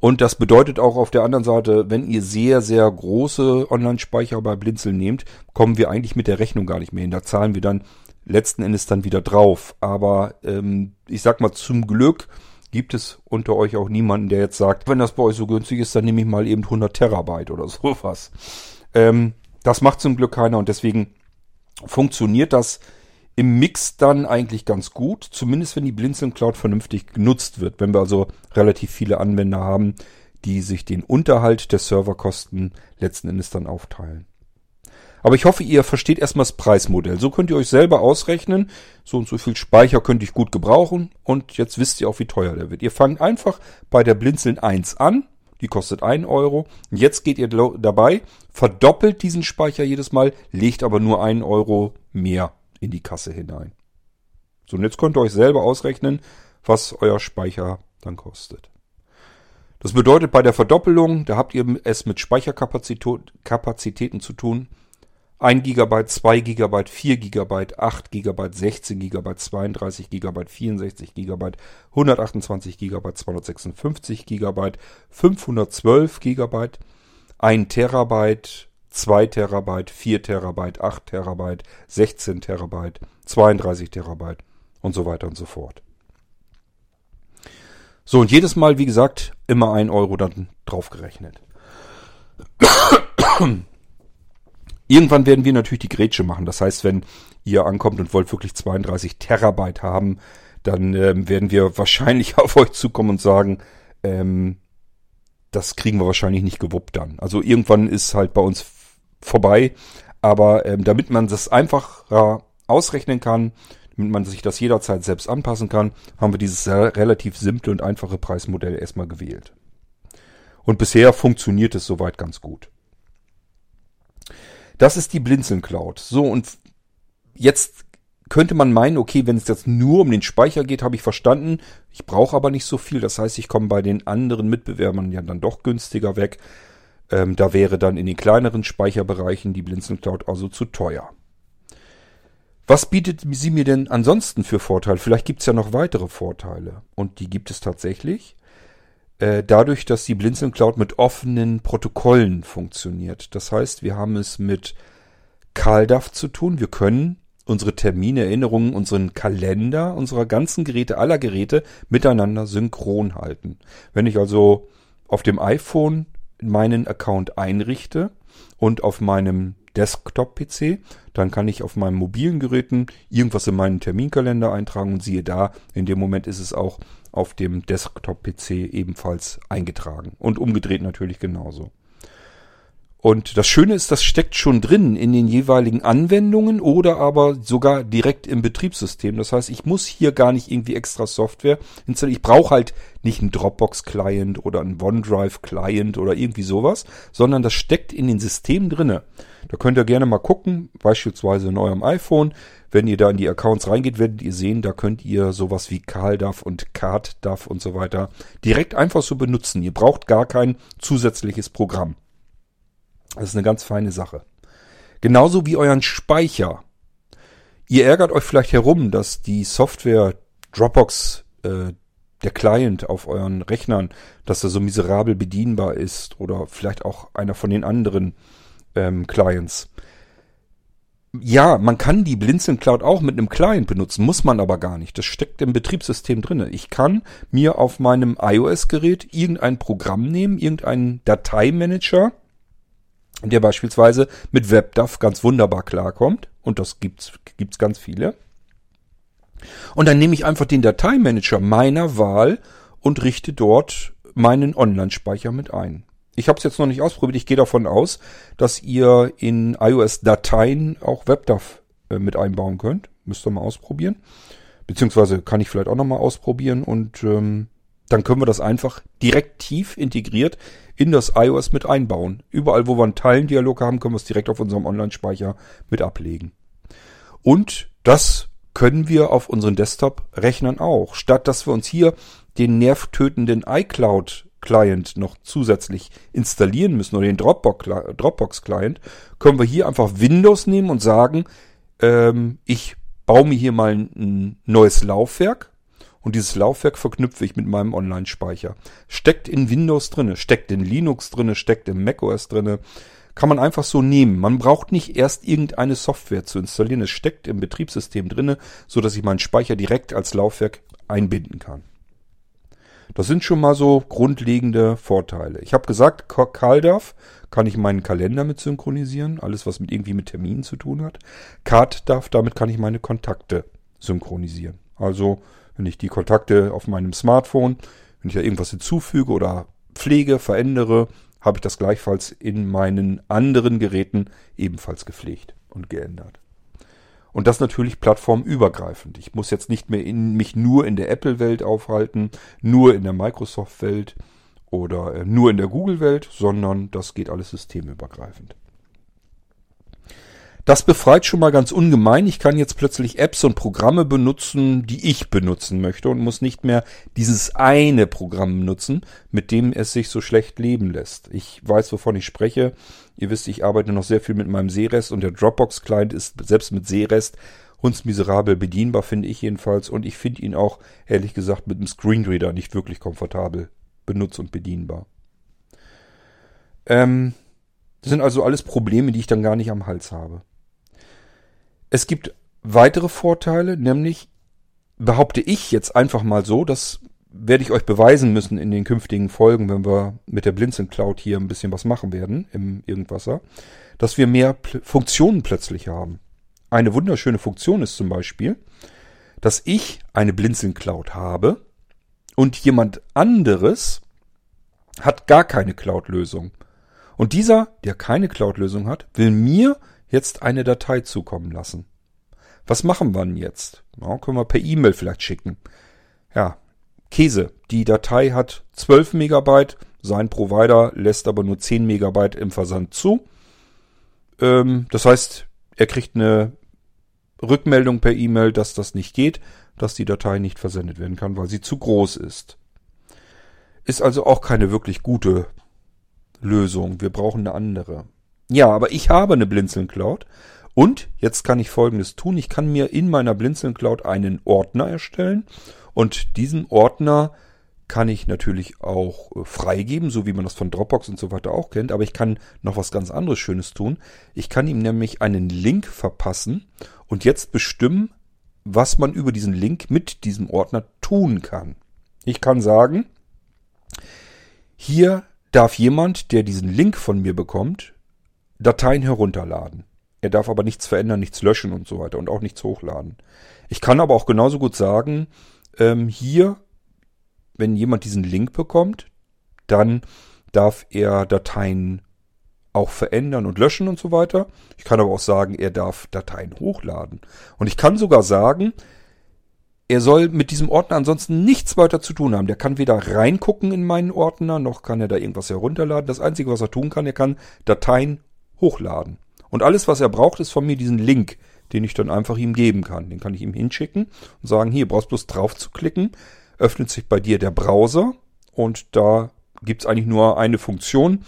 Und das bedeutet auch auf der anderen Seite, wenn ihr sehr, sehr große Online-Speicher bei Blinzeln nehmt, kommen wir eigentlich mit der Rechnung gar nicht mehr hin. Da zahlen wir dann letzten Endes dann wieder drauf. Aber ähm, ich sag mal zum Glück gibt es unter euch auch niemanden, der jetzt sagt, wenn das bei euch so günstig ist, dann nehme ich mal eben 100 Terabyte oder sowas. Ähm, das macht zum Glück keiner und deswegen funktioniert das im Mix dann eigentlich ganz gut, zumindest wenn die Blinzeln Cloud vernünftig genutzt wird. Wenn wir also relativ viele Anwender haben, die sich den Unterhalt der Serverkosten letzten Endes dann aufteilen. Aber ich hoffe, ihr versteht erstmal das Preismodell. So könnt ihr euch selber ausrechnen. So und so viel Speicher könnte ich gut gebrauchen. Und jetzt wisst ihr auch, wie teuer der wird. Ihr fangt einfach bei der Blinzeln 1 an. Die kostet 1 Euro. Und jetzt geht ihr dabei, verdoppelt diesen Speicher jedes Mal, legt aber nur 1 Euro mehr in die Kasse hinein. So, und jetzt könnt ihr euch selber ausrechnen, was euer Speicher dann kostet. Das bedeutet bei der Verdoppelung, da habt ihr es mit Speicherkapazitäten zu tun. 1 GB, 2 GB, 4 GB, 8 GB, 16 GB, 32 GB, 64 GB, 128 GB, 256 GB, 512 GB, 1 Terabyte, 2 Terabyte, 4 Terabyte, 8 Terabyte, 16 Terabyte, 32 Terabyte und so weiter und so fort. So, und jedes Mal, wie gesagt, immer 1 Euro dann draufgerechnet. Irgendwann werden wir natürlich die Grätsche machen. Das heißt, wenn ihr ankommt und wollt wirklich 32 Terabyte haben, dann ähm, werden wir wahrscheinlich auf euch zukommen und sagen, ähm, das kriegen wir wahrscheinlich nicht gewuppt dann. Also irgendwann ist halt bei uns vorbei. Aber ähm, damit man das einfach äh, ausrechnen kann, damit man sich das jederzeit selbst anpassen kann, haben wir dieses relativ simple und einfache Preismodell erstmal gewählt. Und bisher funktioniert es soweit ganz gut. Das ist die Blinzeln Cloud. So, und jetzt könnte man meinen, okay, wenn es jetzt nur um den Speicher geht, habe ich verstanden. Ich brauche aber nicht so viel. Das heißt, ich komme bei den anderen Mitbewerbern ja dann doch günstiger weg. Ähm, da wäre dann in den kleineren Speicherbereichen die Blinzeln Cloud also zu teuer. Was bietet sie mir denn ansonsten für Vorteile? Vielleicht gibt es ja noch weitere Vorteile. Und die gibt es tatsächlich. Äh, dadurch, dass die Blinzeln Cloud mit offenen Protokollen funktioniert. Das heißt, wir haben es mit CalDAV zu tun. Wir können unsere Termine, Erinnerungen, unseren Kalender unserer ganzen Geräte, aller Geräte miteinander synchron halten. Wenn ich also auf dem iPhone meinen Account einrichte und auf meinem Desktop-PC, dann kann ich auf meinen mobilen Geräten irgendwas in meinen Terminkalender eintragen und siehe da, in dem Moment ist es auch auf dem Desktop-PC ebenfalls eingetragen. Und umgedreht natürlich genauso. Und das Schöne ist, das steckt schon drin in den jeweiligen Anwendungen oder aber sogar direkt im Betriebssystem. Das heißt, ich muss hier gar nicht irgendwie extra Software installieren. Ich brauche halt nicht einen Dropbox-Client oder einen OneDrive-Client oder irgendwie sowas, sondern das steckt in den Systemen drinne. Da könnt ihr gerne mal gucken, beispielsweise in eurem iPhone. Wenn ihr da in die Accounts reingeht, werdet ihr sehen, da könnt ihr sowas wie CalDAV und CardDAV und so weiter direkt einfach so benutzen. Ihr braucht gar kein zusätzliches Programm. Das ist eine ganz feine Sache. Genauso wie euren Speicher. Ihr ärgert euch vielleicht herum, dass die Software Dropbox äh, der Client auf euren Rechnern, dass er so miserabel bedienbar ist oder vielleicht auch einer von den anderen ähm, Clients. Ja, man kann die Blinzeln Cloud auch mit einem Client benutzen, muss man aber gar nicht. Das steckt im Betriebssystem drinne. Ich kann mir auf meinem iOS-Gerät irgendein Programm nehmen, irgendeinen Dateimanager, der beispielsweise mit WebDAV ganz wunderbar klarkommt. Und das gibt's, gibt's ganz viele. Und dann nehme ich einfach den Dateimanager meiner Wahl und richte dort meinen Online-Speicher mit ein. Ich habe es jetzt noch nicht ausprobiert. Ich gehe davon aus, dass ihr in iOS-Dateien auch WebDAV äh, mit einbauen könnt. Müsst ihr mal ausprobieren. Beziehungsweise kann ich vielleicht auch nochmal ausprobieren und ähm, dann können wir das einfach direkt tief integriert in das iOS mit einbauen. Überall, wo wir einen Teilendialog haben, können wir es direkt auf unserem Online-Speicher mit ablegen. Und das können wir auf unseren Desktop-Rechnern auch. Statt dass wir uns hier den nervtötenden iCloud Client noch zusätzlich installieren müssen oder den Dropbox Client, können wir hier einfach Windows nehmen und sagen, ähm, ich baue mir hier mal ein neues Laufwerk und dieses Laufwerk verknüpfe ich mit meinem Online-Speicher. Steckt in Windows drinne, steckt in Linux drinne, steckt im macOS drinne. Kann man einfach so nehmen. Man braucht nicht erst irgendeine Software zu installieren. Es steckt im Betriebssystem drinne, so dass ich meinen Speicher direkt als Laufwerk einbinden kann. Das sind schon mal so grundlegende Vorteile. Ich habe gesagt, CalDAV kann ich meinen Kalender mit synchronisieren, alles was mit irgendwie mit Terminen zu tun hat. CardDAV, damit kann ich meine Kontakte synchronisieren. Also, wenn ich die Kontakte auf meinem Smartphone, wenn ich da irgendwas hinzufüge oder pflege, verändere, habe ich das gleichfalls in meinen anderen Geräten ebenfalls gepflegt und geändert. Und das natürlich plattformübergreifend. Ich muss jetzt nicht mehr in, mich nur in der Apple-Welt aufhalten, nur in der Microsoft-Welt oder äh, nur in der Google-Welt, sondern das geht alles systemübergreifend. Das befreit schon mal ganz ungemein. Ich kann jetzt plötzlich Apps und Programme benutzen, die ich benutzen möchte und muss nicht mehr dieses eine Programm benutzen, mit dem es sich so schlecht leben lässt. Ich weiß, wovon ich spreche. Ihr wisst, ich arbeite noch sehr viel mit meinem Seerest und der Dropbox-Client ist selbst mit Seerest hundsmiserabel bedienbar, finde ich jedenfalls. Und ich finde ihn auch, ehrlich gesagt, mit einem Screenreader nicht wirklich komfortabel benutzt und bedienbar. Ähm, das sind also alles Probleme, die ich dann gar nicht am Hals habe. Es gibt weitere Vorteile, nämlich behaupte ich jetzt einfach mal so, das werde ich euch beweisen müssen in den künftigen Folgen, wenn wir mit der Blinzeln Cloud hier ein bisschen was machen werden im Irgendwasser, dass wir mehr Pl Funktionen plötzlich haben. Eine wunderschöne Funktion ist zum Beispiel, dass ich eine Blinzeln Cloud habe und jemand anderes hat gar keine Cloud-Lösung. Und dieser, der keine Cloud-Lösung hat, will mir jetzt eine Datei zukommen lassen. Was machen wir denn jetzt? Ja, können wir per E-Mail vielleicht schicken. Ja, Käse. Die Datei hat 12 Megabyte. Sein Provider lässt aber nur 10 Megabyte im Versand zu. Ähm, das heißt, er kriegt eine Rückmeldung per E-Mail, dass das nicht geht, dass die Datei nicht versendet werden kann, weil sie zu groß ist. Ist also auch keine wirklich gute Lösung. Wir brauchen eine andere. Ja, aber ich habe eine Blinzeln Cloud und jetzt kann ich folgendes tun. Ich kann mir in meiner Blinzeln Cloud einen Ordner erstellen und diesen Ordner kann ich natürlich auch äh, freigeben, so wie man das von Dropbox und so weiter auch kennt. Aber ich kann noch was ganz anderes Schönes tun. Ich kann ihm nämlich einen Link verpassen und jetzt bestimmen, was man über diesen Link mit diesem Ordner tun kann. Ich kann sagen, hier darf jemand, der diesen Link von mir bekommt, Dateien herunterladen. Er darf aber nichts verändern, nichts löschen und so weiter und auch nichts hochladen. Ich kann aber auch genauso gut sagen, ähm, hier, wenn jemand diesen Link bekommt, dann darf er Dateien auch verändern und löschen und so weiter. Ich kann aber auch sagen, er darf Dateien hochladen. Und ich kann sogar sagen, er soll mit diesem Ordner ansonsten nichts weiter zu tun haben. Der kann weder reingucken in meinen Ordner, noch kann er da irgendwas herunterladen. Das Einzige, was er tun kann, er kann Dateien hochladen. Und alles, was er braucht, ist von mir diesen Link, den ich dann einfach ihm geben kann. Den kann ich ihm hinschicken und sagen, hier, brauchst bloß drauf zu klicken, öffnet sich bei dir der Browser und da gibt's eigentlich nur eine Funktion,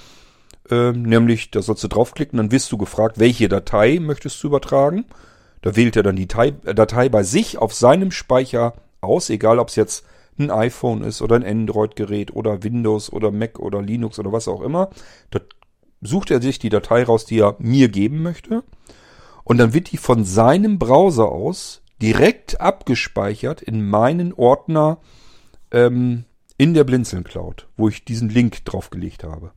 äh, nämlich da sollst du draufklicken, dann wirst du gefragt, welche Datei möchtest du übertragen. Da wählt er dann die Datei, Datei bei sich auf seinem Speicher aus, egal ob es jetzt ein iPhone ist oder ein Android-Gerät oder Windows oder Mac oder Linux oder was auch immer. Da sucht er sich die Datei raus, die er mir geben möchte. Und dann wird die von seinem Browser aus direkt abgespeichert in meinen Ordner ähm, in der Blinzeln Cloud, wo ich diesen Link draufgelegt habe.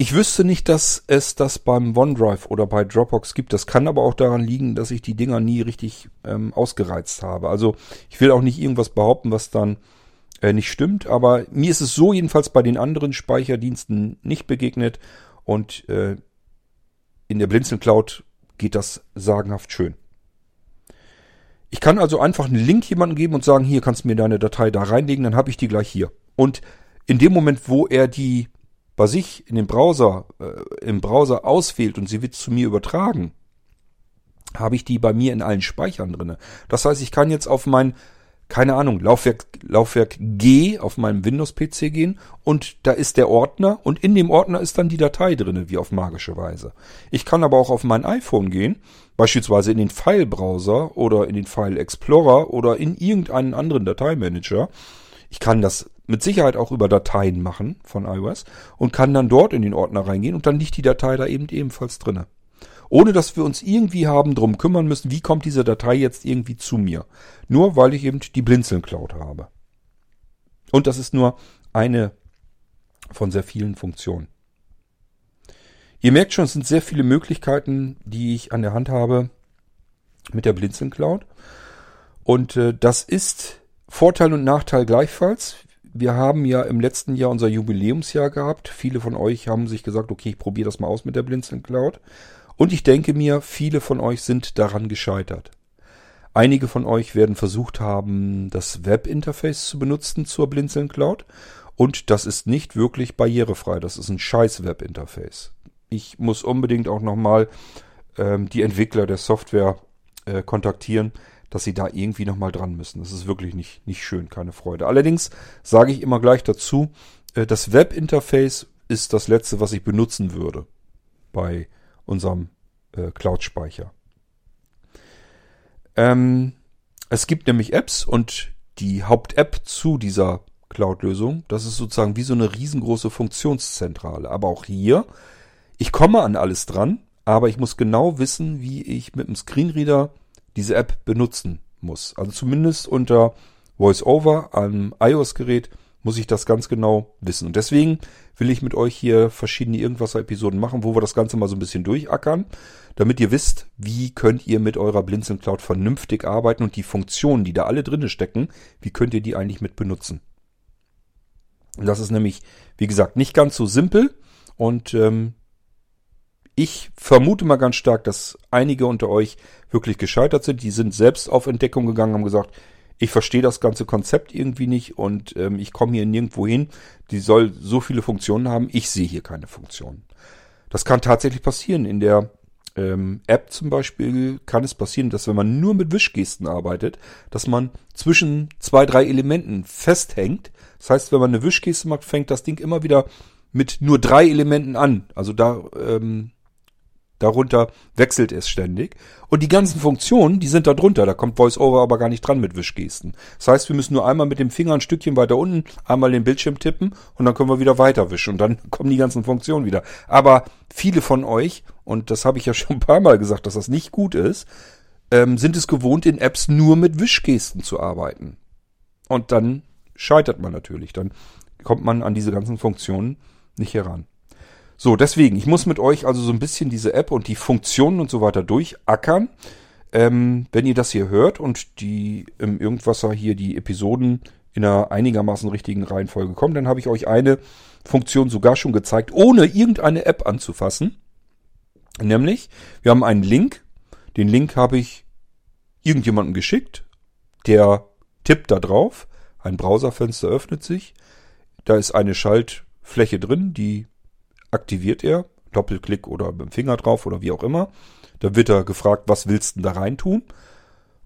Ich wüsste nicht, dass es das beim OneDrive oder bei Dropbox gibt. Das kann aber auch daran liegen, dass ich die Dinger nie richtig ähm, ausgereizt habe. Also ich will auch nicht irgendwas behaupten, was dann äh, nicht stimmt. Aber mir ist es so jedenfalls bei den anderen Speicherdiensten nicht begegnet. Und äh, in der Blinzeln Cloud geht das sagenhaft schön. Ich kann also einfach einen Link jemandem geben und sagen, hier kannst du mir deine Datei da reinlegen, dann habe ich die gleich hier. Und in dem Moment, wo er die bei sich in den Browser, äh, im Browser auswählt und sie wird zu mir übertragen, habe ich die bei mir in allen Speichern drinne. Das heißt, ich kann jetzt auf mein, keine Ahnung, Laufwerk, Laufwerk G auf meinem Windows-PC gehen und da ist der Ordner und in dem Ordner ist dann die Datei drinne, wie auf magische Weise. Ich kann aber auch auf mein iPhone gehen Beispielsweise in den File-Browser oder in den File-Explorer oder in irgendeinen anderen Dateimanager. Ich kann das mit Sicherheit auch über Dateien machen von iOS und kann dann dort in den Ordner reingehen und dann liegt die Datei da eben ebenfalls drinne. Ohne dass wir uns irgendwie haben drum kümmern müssen, wie kommt diese Datei jetzt irgendwie zu mir. Nur weil ich eben die Blinzeln Cloud habe. Und das ist nur eine von sehr vielen Funktionen. Ihr merkt schon, es sind sehr viele Möglichkeiten, die ich an der Hand habe mit der Blinzeln Cloud. Und äh, das ist Vorteil und Nachteil gleichfalls. Wir haben ja im letzten Jahr unser Jubiläumsjahr gehabt. Viele von euch haben sich gesagt, okay, ich probiere das mal aus mit der Blinzeln Cloud. Und ich denke mir, viele von euch sind daran gescheitert. Einige von euch werden versucht haben, das Webinterface zu benutzen zur Blinzeln Cloud. Und das ist nicht wirklich barrierefrei. Das ist ein scheiß Webinterface ich muss unbedingt auch nochmal ähm, die Entwickler der Software äh, kontaktieren, dass sie da irgendwie nochmal dran müssen. Das ist wirklich nicht, nicht schön, keine Freude. Allerdings sage ich immer gleich dazu, äh, das Webinterface ist das letzte, was ich benutzen würde bei unserem äh, Cloud-Speicher. Ähm, es gibt nämlich Apps und die Haupt-App zu dieser Cloud-Lösung, das ist sozusagen wie so eine riesengroße Funktionszentrale. Aber auch hier ich komme an alles dran, aber ich muss genau wissen, wie ich mit dem Screenreader diese App benutzen muss. Also zumindest unter VoiceOver am iOS-Gerät muss ich das ganz genau wissen. Und deswegen will ich mit euch hier verschiedene Irgendwasser-Episoden machen, wo wir das Ganze mal so ein bisschen durchackern, damit ihr wisst, wie könnt ihr mit eurer Blinzeln Cloud vernünftig arbeiten und die Funktionen, die da alle drinne stecken, wie könnt ihr die eigentlich mit benutzen. Und das ist nämlich, wie gesagt, nicht ganz so simpel und ähm, ich vermute mal ganz stark, dass einige unter euch wirklich gescheitert sind. Die sind selbst auf Entdeckung gegangen, haben gesagt, ich verstehe das ganze Konzept irgendwie nicht und ähm, ich komme hier nirgendwo hin. Die soll so viele Funktionen haben. Ich sehe hier keine Funktionen. Das kann tatsächlich passieren. In der ähm, App zum Beispiel kann es passieren, dass wenn man nur mit Wischgesten arbeitet, dass man zwischen zwei, drei Elementen festhängt. Das heißt, wenn man eine Wischgeste macht, fängt das Ding immer wieder mit nur drei Elementen an. Also da ähm, Darunter wechselt es ständig. Und die ganzen Funktionen, die sind da drunter. Da kommt VoiceOver aber gar nicht dran mit Wischgesten. Das heißt, wir müssen nur einmal mit dem Finger ein Stückchen weiter unten einmal den Bildschirm tippen und dann können wir wieder weiter wischen und dann kommen die ganzen Funktionen wieder. Aber viele von euch, und das habe ich ja schon ein paar Mal gesagt, dass das nicht gut ist, ähm, sind es gewohnt, in Apps nur mit Wischgesten zu arbeiten. Und dann scheitert man natürlich. Dann kommt man an diese ganzen Funktionen nicht heran. So, deswegen, ich muss mit euch also so ein bisschen diese App und die Funktionen und so weiter durchackern. Ähm, wenn ihr das hier hört und die im Irgendwasser hier die Episoden in einer einigermaßen richtigen Reihenfolge kommen, dann habe ich euch eine Funktion sogar schon gezeigt, ohne irgendeine App anzufassen. Nämlich, wir haben einen Link. Den Link habe ich irgendjemandem geschickt. Der tippt da drauf. Ein Browserfenster öffnet sich. Da ist eine Schaltfläche drin, die aktiviert er, Doppelklick oder mit dem Finger drauf oder wie auch immer. Da wird er gefragt, was willst du da rein tun?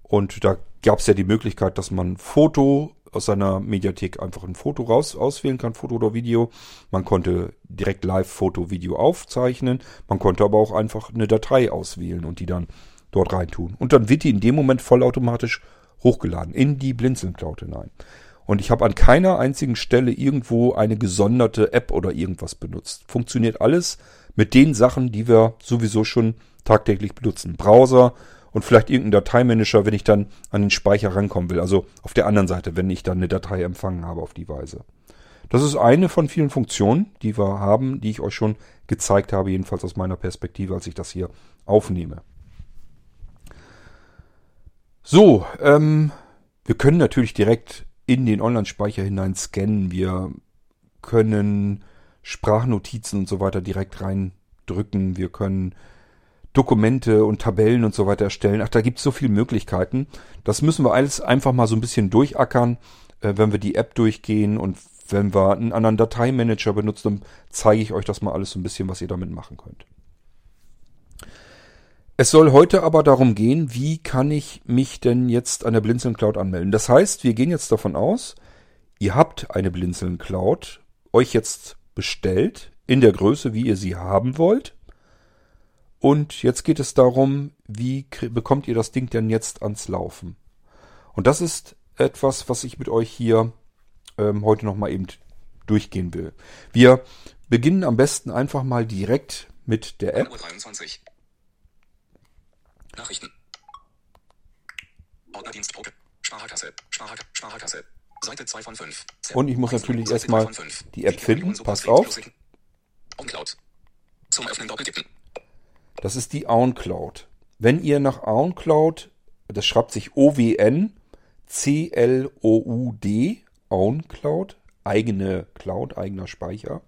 Und da gab es ja die Möglichkeit, dass man Foto aus seiner Mediathek einfach ein Foto raus auswählen kann, Foto oder Video. Man konnte direkt live Foto, Video aufzeichnen. Man konnte aber auch einfach eine Datei auswählen und die dann dort reintun. Und dann wird die in dem Moment vollautomatisch hochgeladen in die Blinzeln Cloud hinein. Und ich habe an keiner einzigen Stelle irgendwo eine gesonderte App oder irgendwas benutzt. Funktioniert alles mit den Sachen, die wir sowieso schon tagtäglich benutzen. Browser und vielleicht irgendein Dateimanager, wenn ich dann an den Speicher rankommen will. Also auf der anderen Seite, wenn ich dann eine Datei empfangen habe auf die Weise. Das ist eine von vielen Funktionen, die wir haben, die ich euch schon gezeigt habe, jedenfalls aus meiner Perspektive, als ich das hier aufnehme. So, ähm, wir können natürlich direkt in den Online-Speicher hinein scannen. Wir können Sprachnotizen und so weiter direkt reindrücken. Wir können Dokumente und Tabellen und so weiter erstellen. Ach, da gibt es so viele Möglichkeiten. Das müssen wir alles einfach mal so ein bisschen durchackern, äh, wenn wir die App durchgehen und wenn wir einen anderen Dateimanager benutzen, dann zeige ich euch das mal alles so ein bisschen, was ihr damit machen könnt. Es soll heute aber darum gehen, wie kann ich mich denn jetzt an der Blinzeln Cloud anmelden. Das heißt, wir gehen jetzt davon aus, ihr habt eine Blinzeln Cloud euch jetzt bestellt in der Größe, wie ihr sie haben wollt. Und jetzt geht es darum, wie bekommt ihr das Ding denn jetzt ans Laufen? Und das ist etwas, was ich mit euch hier ähm, heute nochmal eben durchgehen will. Wir beginnen am besten einfach mal direkt mit der App. Nachrichten. Ordnerdienstgruppe. Sparkasse. Sparkasse. Seite 2 von 5. Und ich muss natürlich erstmal die App finden. Passt auf. OnCloud. Zum Öffnen doppeltippen. Das ist die OnCloud. Wenn ihr nach OnCloud, das schreibt sich O-W-N, C-L-O-U-D, OwnCloud, eigene Cloud, eigener Speicher.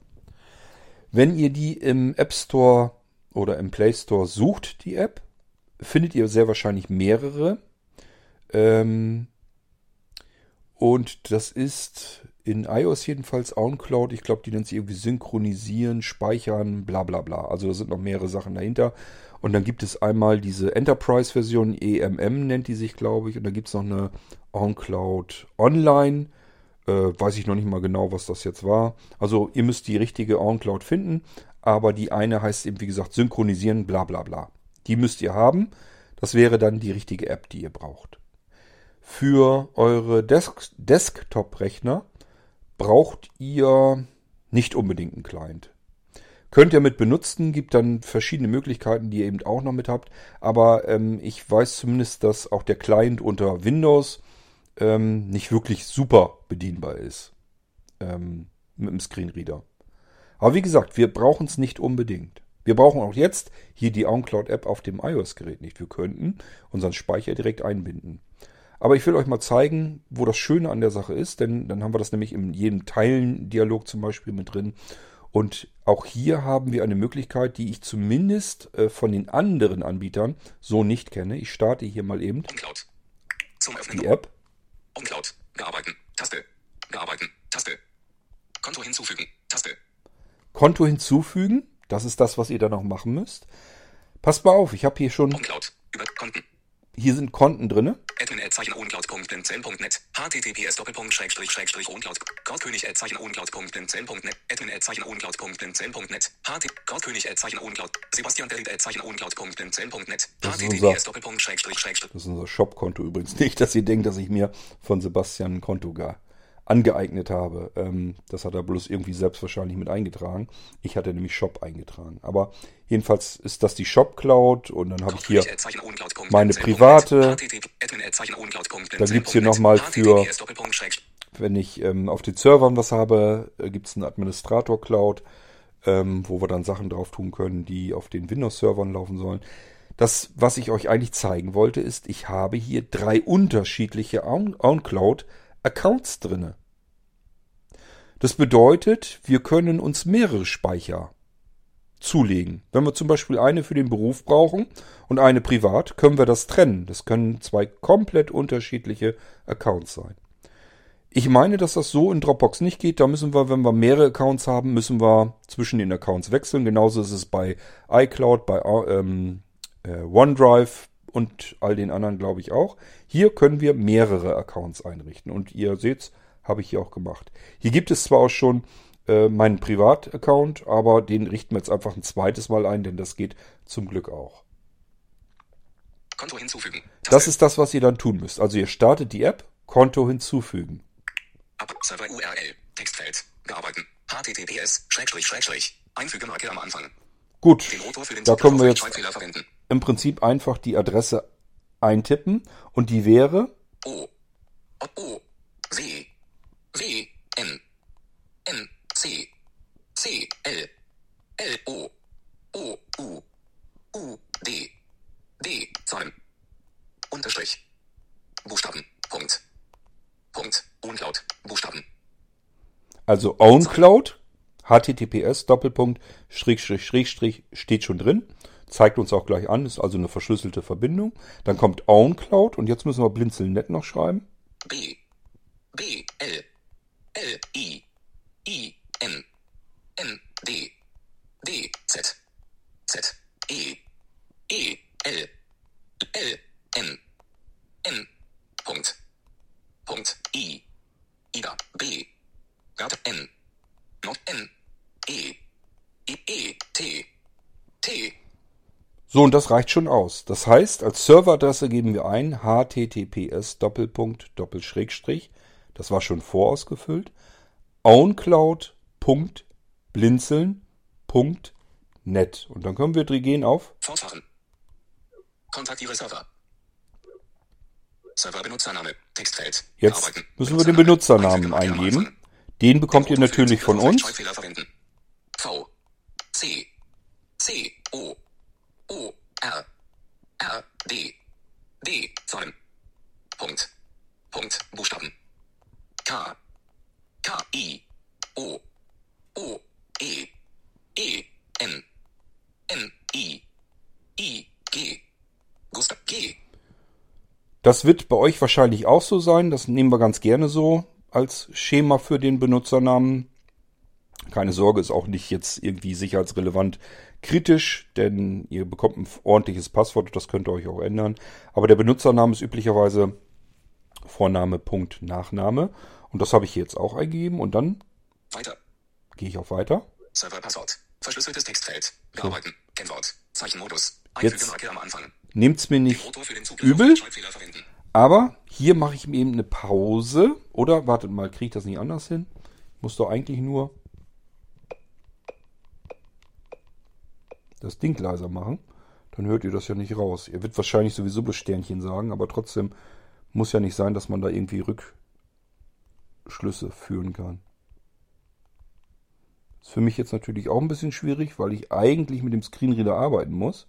Wenn ihr die im App Store oder im Play Store sucht, die App, findet ihr sehr wahrscheinlich mehrere. Ähm, und das ist in iOS jedenfalls OwnCloud. Ich glaube, die nennt sich irgendwie synchronisieren, speichern, bla bla bla. Also da sind noch mehrere Sachen dahinter. Und dann gibt es einmal diese Enterprise-Version, EMM nennt die sich, glaube ich. Und dann gibt es noch eine OwnCloud Online. Äh, weiß ich noch nicht mal genau, was das jetzt war. Also ihr müsst die richtige OwnCloud finden. Aber die eine heißt eben, wie gesagt, synchronisieren, bla bla bla. Die müsst ihr haben. Das wäre dann die richtige App, die ihr braucht. Für eure Desk Desktop-Rechner braucht ihr nicht unbedingt einen Client. Könnt ihr mit benutzen, gibt dann verschiedene Möglichkeiten, die ihr eben auch noch mit habt. Aber ähm, ich weiß zumindest, dass auch der Client unter Windows ähm, nicht wirklich super bedienbar ist. Ähm, mit dem Screenreader. Aber wie gesagt, wir brauchen es nicht unbedingt. Wir brauchen auch jetzt hier die OnCloud-App auf dem iOS-Gerät nicht. Wir könnten unseren Speicher direkt einbinden. Aber ich will euch mal zeigen, wo das Schöne an der Sache ist, denn dann haben wir das nämlich in jedem Teilen-Dialog zum Beispiel mit drin. Und auch hier haben wir eine Möglichkeit, die ich zumindest äh, von den anderen Anbietern so nicht kenne. Ich starte hier mal eben die App. OnCloud. Bearbeiten. Taste. Bearbeiten. Taste. Konto hinzufügen. Taste. Konto hinzufügen. Das ist das, was ihr da noch machen müsst. Passt mal auf, ich habe hier schon. OnCloud. Über Konten. Hier sind Konten drin. Admin-oncloud.blinzeln.net https schrägstrich schrägstrich oncloud Gottkönig oncloud.blinzeln.net admin-oncloud.blinzeln.net ht Gottkönig oncloud Sebastian David oncloud.blinzeln.net https schrägstrich schrägstrich Das ist unser Shop-Konto übrigens nicht, dass ihr denkt, dass ich mir von Sebastian ein Konto gar angeeignet habe. Ähm, das hat er bloß irgendwie selbst wahrscheinlich mit eingetragen. Ich hatte nämlich Shop eingetragen. Aber jedenfalls ist das die Shop Cloud und dann habe ich hier meine private. Da gibt es hier nochmal für, wenn ich ähm, auf den Servern was habe, äh, gibt es einen Administrator Cloud, ähm, wo wir dann Sachen drauf tun können, die auf den Windows-Servern laufen sollen. Das, was ich euch eigentlich zeigen wollte, ist, ich habe hier drei unterschiedliche OwnCloud Accounts drinne. Das bedeutet, wir können uns mehrere Speicher zulegen. Wenn wir zum Beispiel eine für den Beruf brauchen und eine privat, können wir das trennen. Das können zwei komplett unterschiedliche Accounts sein. Ich meine, dass das so in Dropbox nicht geht. Da müssen wir, wenn wir mehrere Accounts haben, müssen wir zwischen den Accounts wechseln. Genauso ist es bei iCloud, bei ähm, äh, OneDrive, und all den anderen glaube ich auch. Hier können wir mehrere Accounts einrichten und ihr seht, habe ich hier auch gemacht. Hier gibt es zwar auch schon äh, meinen Privataccount, aber den richten wir jetzt einfach ein zweites Mal ein, denn das geht zum Glück auch. Konto hinzufügen. Das ist das, was ihr dann tun müsst. Also ihr startet die App, Konto hinzufügen. Ab Server URL. Textfeld. Bearbeiten. HTTPS. Schrägstrich, Schrägstrich. Einfügemarke am Anfang. Gut, da können wir jetzt. Im Prinzip einfach die Adresse eintippen und die wäre O. O. W. W. N. N. C. C. L. L. O. O. U. U. D. D. Zahlen. Unterstrich. Buchstaben. Punkt. Punkt. Uncloud. Buchstaben. also OwnCloud, HTTPS Doppelpunkt Schrägstrich Schrägstrich steht schon drin. Zeigt uns auch gleich an, ist also eine verschlüsselte Verbindung. Dann kommt OwnCloud und jetzt müssen wir blinzeln.net noch schreiben. B. B. L. L. I. I. N. N. D. D. Z. Z. E. E. L. L. N. N. Punkt. Punkt. I. Ida. B. Gab. N. Not. N. E. I. E. T. T. So, und das reicht schon aus. Das heißt, als Serveradresse geben wir ein https Doppelpunkt Doppelschrägstrich. Das war schon vorausgefüllt. ownCloud.blinzeln.net. Und dann können wir gehen auf Fortfahren. Kontaktiere Server. Server Benutzername. Textfeld. Jetzt müssen wir den Benutzernamen eingeben. Den bekommt ihr natürlich von uns. V. C. C. O. O. R. R. D. D. Zahlen. Punkt. Punkt. Buchstaben. K. K. I. O. O. E. E. N. N. I. I. G. Gustav. G. Das wird bei euch wahrscheinlich auch so sein. Das nehmen wir ganz gerne so als Schema für den Benutzernamen. Keine Sorge, ist auch nicht jetzt irgendwie sicherheitsrelevant kritisch, denn ihr bekommt ein ordentliches Passwort, das könnt ihr euch auch ändern. Aber der Benutzername ist üblicherweise Vorname, Punkt, Nachname. Und das habe ich jetzt auch eingegeben und dann Weiter. gehe ich auf Weiter. Serverpasswort. Verschlüsseltes Textfeld. Bearbeiten. Kennwort. Zeichenmodus. Jetzt- Anfang. Nehmt's mir nicht übel, aber hier mache ich mir eben eine Pause. Oder, wartet mal, kriege ich das nicht anders hin? Muss doch eigentlich nur das Ding leiser machen. Dann hört ihr das ja nicht raus. Ihr wird wahrscheinlich sowieso bloß Sternchen sagen, aber trotzdem muss ja nicht sein, dass man da irgendwie Rückschlüsse führen kann. Ist für mich jetzt natürlich auch ein bisschen schwierig, weil ich eigentlich mit dem Screenreader arbeiten muss.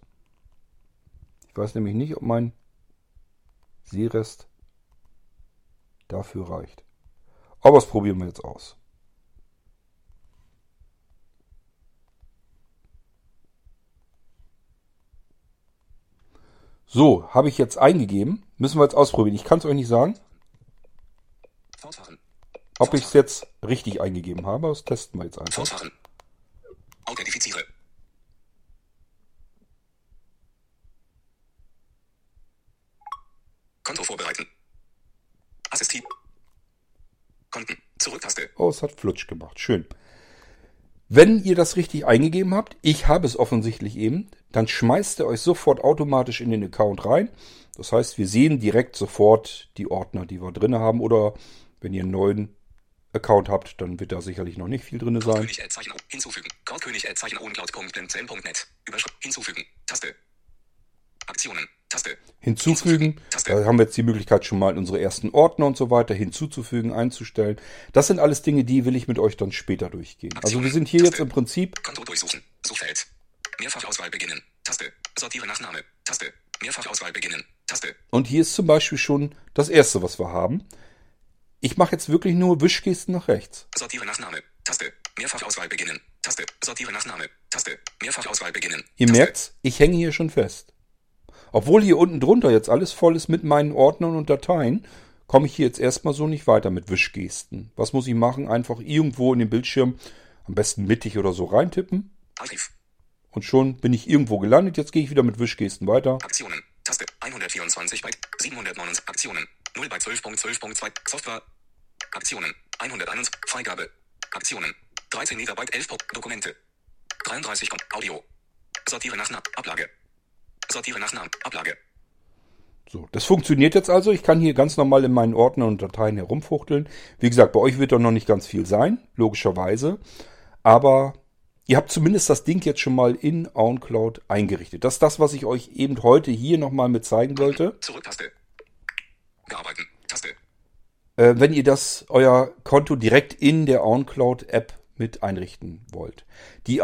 Ich weiß nämlich nicht, ob mein Seerest dafür reicht. Aber das probieren wir jetzt aus. So, habe ich jetzt eingegeben. Müssen wir jetzt ausprobieren. Ich kann es euch nicht sagen, Fortfahren. ob ich es jetzt richtig eingegeben habe. Das testen wir jetzt einfach. Fortfahren. Authentifiziere. Konto vorbereiten. Assistiv. Konten. Zurücktaste. Oh, es hat flutsch gemacht. Schön. Wenn ihr das richtig eingegeben habt, ich habe es offensichtlich eben, dann schmeißt ihr euch sofort automatisch in den Account rein. Das heißt, wir sehen direkt sofort die Ordner, die wir drin haben. Oder wenn ihr einen neuen Account habt, dann wird da sicherlich noch nicht viel drin sein. Hinzufügen. Hinzufügen. Taste. Aktionen. Taste. Hinzufügen. Taste. Da haben wir jetzt die Möglichkeit schon mal unsere ersten Ordner und so weiter hinzuzufügen, einzustellen. Das sind alles Dinge, die will ich mit euch dann später durchgehen. Also wir sind hier jetzt im Prinzip Konto durchsuchen. Suchfeld. Mehrfachauswahl beginnen. Taste. Sortiere nach Name. Taste. Mehrfachauswahl beginnen. Taste. Und hier ist zum Beispiel schon das erste, was wir haben. Ich mache jetzt wirklich nur Wischgesten nach rechts. Sortiere nach Name. Taste. Mehrfachauswahl beginnen. Taste. Sortiere nach Name. Taste. Mehrfachauswahl beginnen. Ihr Taste. merkt's, ich hänge hier schon fest. Obwohl hier unten drunter jetzt alles voll ist mit meinen Ordnern und Dateien, komme ich hier jetzt erstmal so nicht weiter mit Wischgesten. Was muss ich machen? Einfach irgendwo in den Bildschirm, am besten mittig oder so reintippen. Archiv. Und schon bin ich irgendwo gelandet. Jetzt gehe ich wieder mit Wischgesten weiter. Aktionen. Taste. 124 Byte. 709 Aktionen. 0 bei 12.12.2. Software. Aktionen. 101. Freigabe. Aktionen. 13 Megabyte 11. Punkt. Dokumente. 33. Punkt. Audio. Sortiere nach. Ablage. Sortiere nach Namen. Ablage. So, das funktioniert jetzt also. Ich kann hier ganz normal in meinen Ordnern und Dateien herumfuchteln. Wie gesagt, bei euch wird doch noch nicht ganz viel sein, logischerweise. Aber ihr habt zumindest das Ding jetzt schon mal in OwnCloud eingerichtet. Das ist das, was ich euch eben heute hier nochmal mit zeigen wollte. Zurücktaste. Bearbeiten. Taste. Äh, wenn ihr das, euer Konto direkt in der OwnCloud-App mit einrichten wollt. Die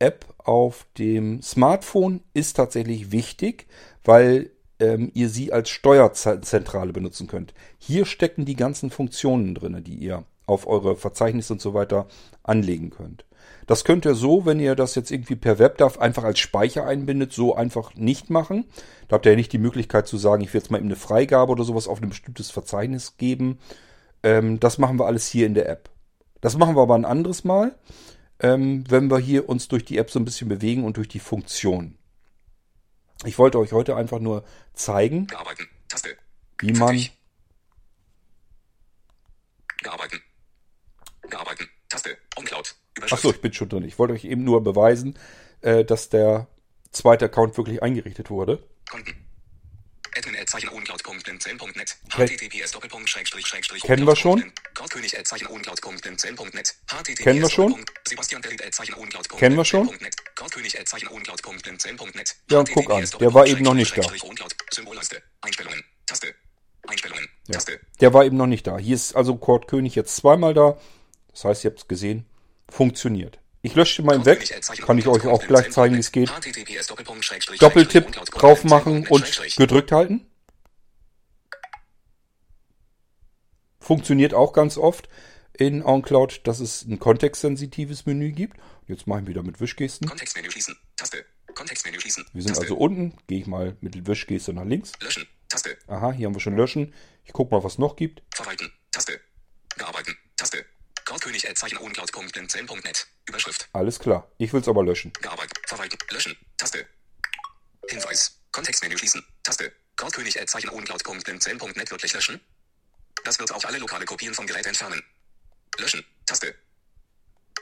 OwnCloud-App auf dem Smartphone ist tatsächlich wichtig, weil ähm, ihr sie als Steuerzentrale benutzen könnt. Hier stecken die ganzen Funktionen drin, die ihr auf eure Verzeichnisse und so weiter anlegen könnt. Das könnt ihr so, wenn ihr das jetzt irgendwie per WebDAV einfach als Speicher einbindet, so einfach nicht machen. Da habt ihr ja nicht die Möglichkeit zu sagen, ich will jetzt mal eben eine Freigabe oder sowas auf ein bestimmtes Verzeichnis geben. Ähm, das machen wir alles hier in der App. Das machen wir aber ein anderes Mal, ähm, wenn wir hier uns durch die App so ein bisschen bewegen und durch die Funktionen. Ich wollte euch heute einfach nur zeigen, wie man Fertig. Bearbeiten. Bearbeiten. Taste. OnCloud. Achso, ich bin schon drin. Ich wollte euch eben nur beweisen, äh, dass der zweite Account wirklich eingerichtet wurde. Konten. Kennen wir schon? Kennen wir schon? Kennen wir schon? Ja, und guck an, der war eben noch nicht da. Ja. Der war eben noch nicht da. Hier ist also Kurt König jetzt zweimal da. Das heißt, ihr habt es gesehen. Funktioniert. Ich lösche mal weg. Kann ich euch auch gleich zeigen, wie es geht. Doppeltipp drauf machen und gedrückt halten. Funktioniert auch ganz oft in OnCloud, dass es ein kontextsensitives Menü gibt. Jetzt mache ich wieder mit Wischgesten. Kontextmenü schließen. Taste. Kontextmenü schließen. Wir sind Taste. also unten. Gehe ich mal mit Wischgeste nach links. Löschen. Taste. Aha, hier haben wir schon löschen. Ich gucke mal, was es noch gibt. Verwalten. Taste. Bearbeiten. Taste. Oncloud.blinzeln.net. Überschrift. Alles klar. Ich will es aber löschen. Bearbeiten. Verwalten. Löschen. Taste. Hinweis. Kontextmenü schließen. Taste. Goldkönig oncloud.blinzeln.net wirklich löschen. Das wird auch alle lokale Kopien vom Gerät entfernen. Löschen. Taste.